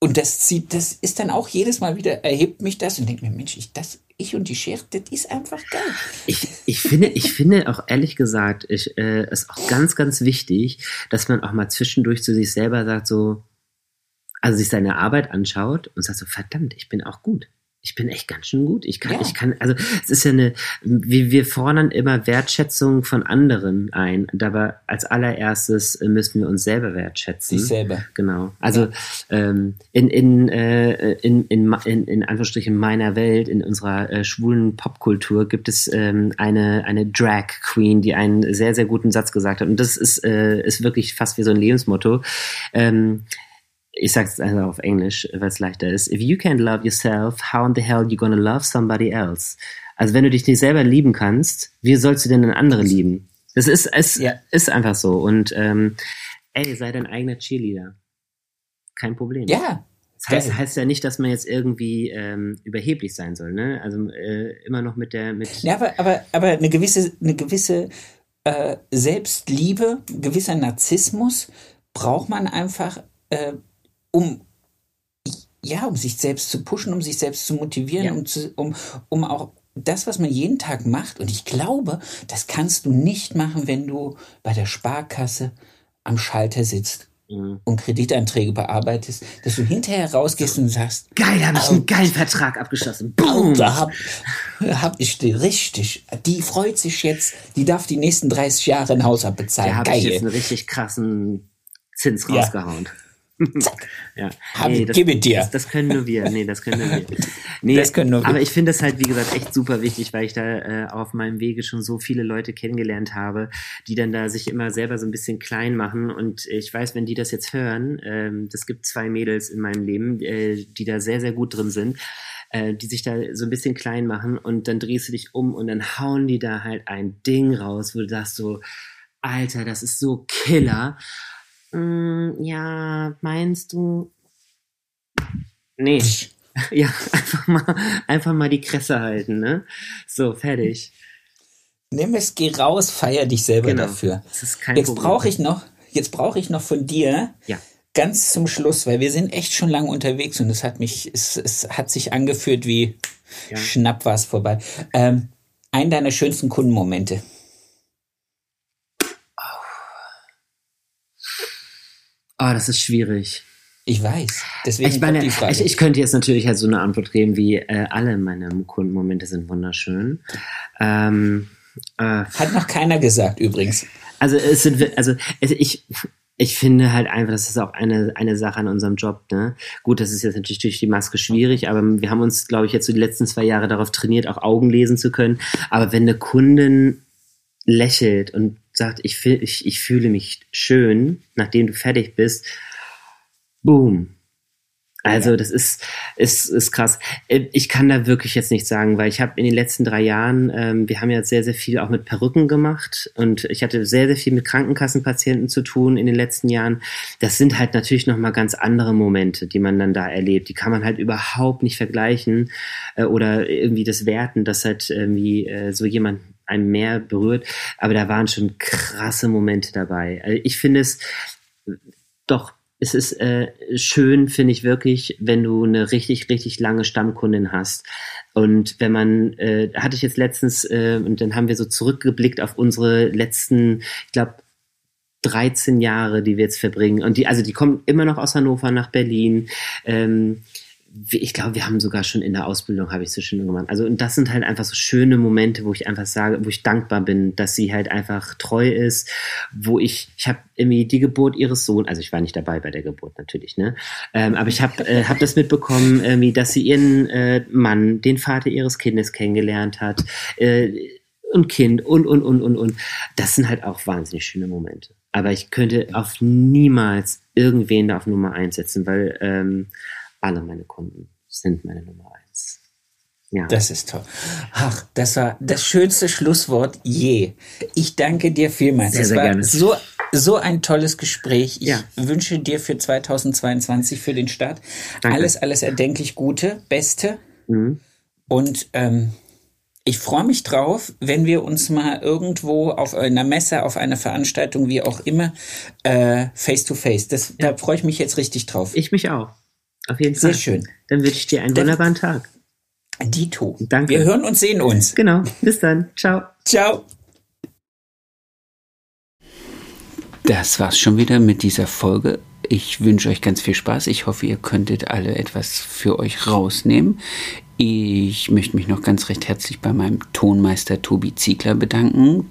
und das zieht, das ist dann auch jedes Mal wieder, erhebt mich das und denkt mir, Mensch, ich, das, ich und die Schere, das ist einfach geil. Ich, ich finde, ich finde auch ehrlich gesagt, ich, äh, ist auch ganz, ganz wichtig, dass man auch mal zwischendurch zu sich selber sagt, so, also sich seine Arbeit anschaut und sagt so, verdammt, ich bin auch gut. Ich bin echt ganz schön gut. Ich kann, Ja. ich kann, also es ist ja eine, wir, wir fordern immer Wertschätzung von anderen ein. Dabei als allererstes müssen wir uns selber wertschätzen. Sich selber. Genau. Also ähm, in, in, äh, in, in, in, in Anführungsstrichen meiner Welt, in unserer äh, schwulen Popkultur, gibt es ähm, eine, eine Drag Queen, die einen sehr, sehr guten Satz gesagt hat. Und das ist, äh, ist wirklich fast wie so ein Lebensmotto. Ähm, ich sage es einfach auf Englisch, weil es leichter ist. If you can't love yourself, how in the hell you gonna love somebody else? Also wenn du dich nicht selber lieben kannst, wie sollst du denn einen anderen lieben? Das ist, es Ja. ist einfach so. Und ähm, ey, sei dein eigener Cheerleader. Kein Problem. Ja. Das heißt, heißt ja nicht, dass man jetzt irgendwie ähm, überheblich sein soll, ne? Also äh, immer noch mit der mit Ja, aber, aber, aber eine gewisse, eine gewisse äh, Selbstliebe, ein gewisser Narzissmus braucht man einfach, äh, um ja, um sich selbst zu pushen, um sich selbst zu motivieren, Ja. um, zu, um, um auch das, was man jeden Tag macht, und ich glaube, das kannst du nicht machen, wenn du bei der Sparkasse am Schalter sitzt Mhm. und Kreditanträge bearbeitest, dass du hinterher rausgehst und sagst, Geil, habe ich einen geilen Vertrag abgeschlossen. Boom! da hab, hab ich die richtig. Die freut sich jetzt, die darf die nächsten 30 Jahre ein Haus abbezahlen. Da habe ich jetzt einen richtig krassen Zins Ja. rausgehauen. Zack. Ja. Hab Nee, das, gib es dir. Das, das können nur wir. Nee, das können nur wir. Nee, Das können nur wir. Aber ich finde das halt, wie gesagt, echt super wichtig, weil ich da äh, auf meinem Wege schon so viele Leute kennengelernt habe, die dann da sich immer selber so ein bisschen klein machen. Und ich weiß, wenn die das jetzt hören, ähm, das gibt zwei Mädels in meinem Leben, äh, die da sehr, sehr gut drin sind äh, die sich da so ein bisschen klein machen und dann drehst du dich um und dann hauen die da halt ein Ding raus, wo du sagst so, Alter, das ist so Killer. Mm, ja, meinst du? Nee. Ja, einfach mal, einfach mal die Kresse halten, ne? So, fertig. Nimm es, geh raus, feier dich selber Genau. dafür. Das ist kein Jetzt Problem. brauche ich noch, jetzt brauche ich noch von dir Ja. ganz zum Schluss, weil wir sind echt schon lange unterwegs und es hat mich, es, es hat sich angeführt wie ja. schnapp war es vorbei. Ähm, einen deiner schönsten Kundenmomente. Oh, das ist schwierig. Ich weiß. Deswegen ich meine, ich, ich, könnte jetzt natürlich halt so eine Antwort geben wie äh, alle meine Kundenmomente sind wunderschön. Ähm, äh, Hat noch keiner gesagt übrigens. Also es sind also ich ich finde halt einfach, das ist auch eine, eine Sache an unserem Job. Ne? Gut, das ist jetzt natürlich durch die Maske schwierig, aber wir haben uns, glaube ich, jetzt so die letzten zwei Jahre darauf trainiert, auch Augen lesen zu können. Aber wenn eine Kundin lächelt und sagt, ich, ich, ich fühle mich schön, nachdem du fertig bist, boom, also das ist, ist, ist krass. Äh, ich kann da wirklich jetzt nichts sagen, weil ich habe in den letzten drei Jahren, ähm, wir haben ja sehr, sehr viel auch mit Perücken gemacht und ich hatte sehr, sehr viel mit Krankenkassenpatienten zu tun in den letzten Jahren. Das sind halt natürlich nochmal ganz andere Momente, die man dann da erlebt. Die kann man halt überhaupt nicht vergleichen äh, oder irgendwie das werten, dass halt irgendwie äh, so jemand einem mehr berührt. Aber da waren schon krasse Momente dabei. Also ich finde es doch es ist äh, schön, finde ich wirklich, wenn du eine richtig, richtig lange Stammkundin hast. Und wenn man, äh, hatte ich jetzt letztens, äh, und dann haben wir so zurückgeblickt auf unsere letzten, ich glaube, 13 Jahre, die wir jetzt verbringen. Und die, also die kommen immer noch aus Hannover nach Berlin. Ähm, ich glaube, wir haben sogar schon in der Ausbildung, habe ich so schön gemacht. Also, und das sind halt einfach so schöne Momente, wo ich einfach sage, wo ich dankbar bin, dass sie halt einfach treu ist, wo ich, ich habe irgendwie die Geburt ihres Sohnes, also ich war nicht dabei bei der Geburt natürlich, ne? Ähm, aber ich habe äh, hab das mitbekommen, irgendwie, dass sie ihren äh, Mann, den Vater ihres Kindes kennengelernt hat, äh, und Kind und, und, und, und, und. Das sind halt auch wahnsinnig schöne Momente. Aber ich könnte auf niemals irgendwen da auf Nummer eins setzen, weil, ähm, alle meine Kunden sind meine Nummer eins. Ja. Das ist toll. Ach, das war das schönste Schlusswort je. Ich danke dir vielmals. Sehr, sehr war gerne. so so ein tolles Gespräch. Ich ja. wünsche dir für 2022 für den Start danke. alles alles erdenklich Gute, Beste. Mhm. Und ähm, ich freue mich drauf, wenn wir uns mal irgendwo auf einer Messe, auf einer Veranstaltung, wie auch immer, äh, face to face. Das, ja. Da freue ich mich jetzt richtig drauf. Ich mich auch. Auf jeden Fall. Sehr schön. Dann wünsche ich dir einen dann, wunderbaren Tag. Dito. Danke. Wir hören und sehen uns. Genau. Bis dann. Ciao. Ciao. Das war's schon wieder mit dieser Folge. Ich wünsche euch ganz viel Spaß. Ich hoffe, ihr könntet alle etwas für euch rausnehmen. Ich möchte mich noch ganz recht herzlich bei meinem Tonmeister Tobi Ziegler bedanken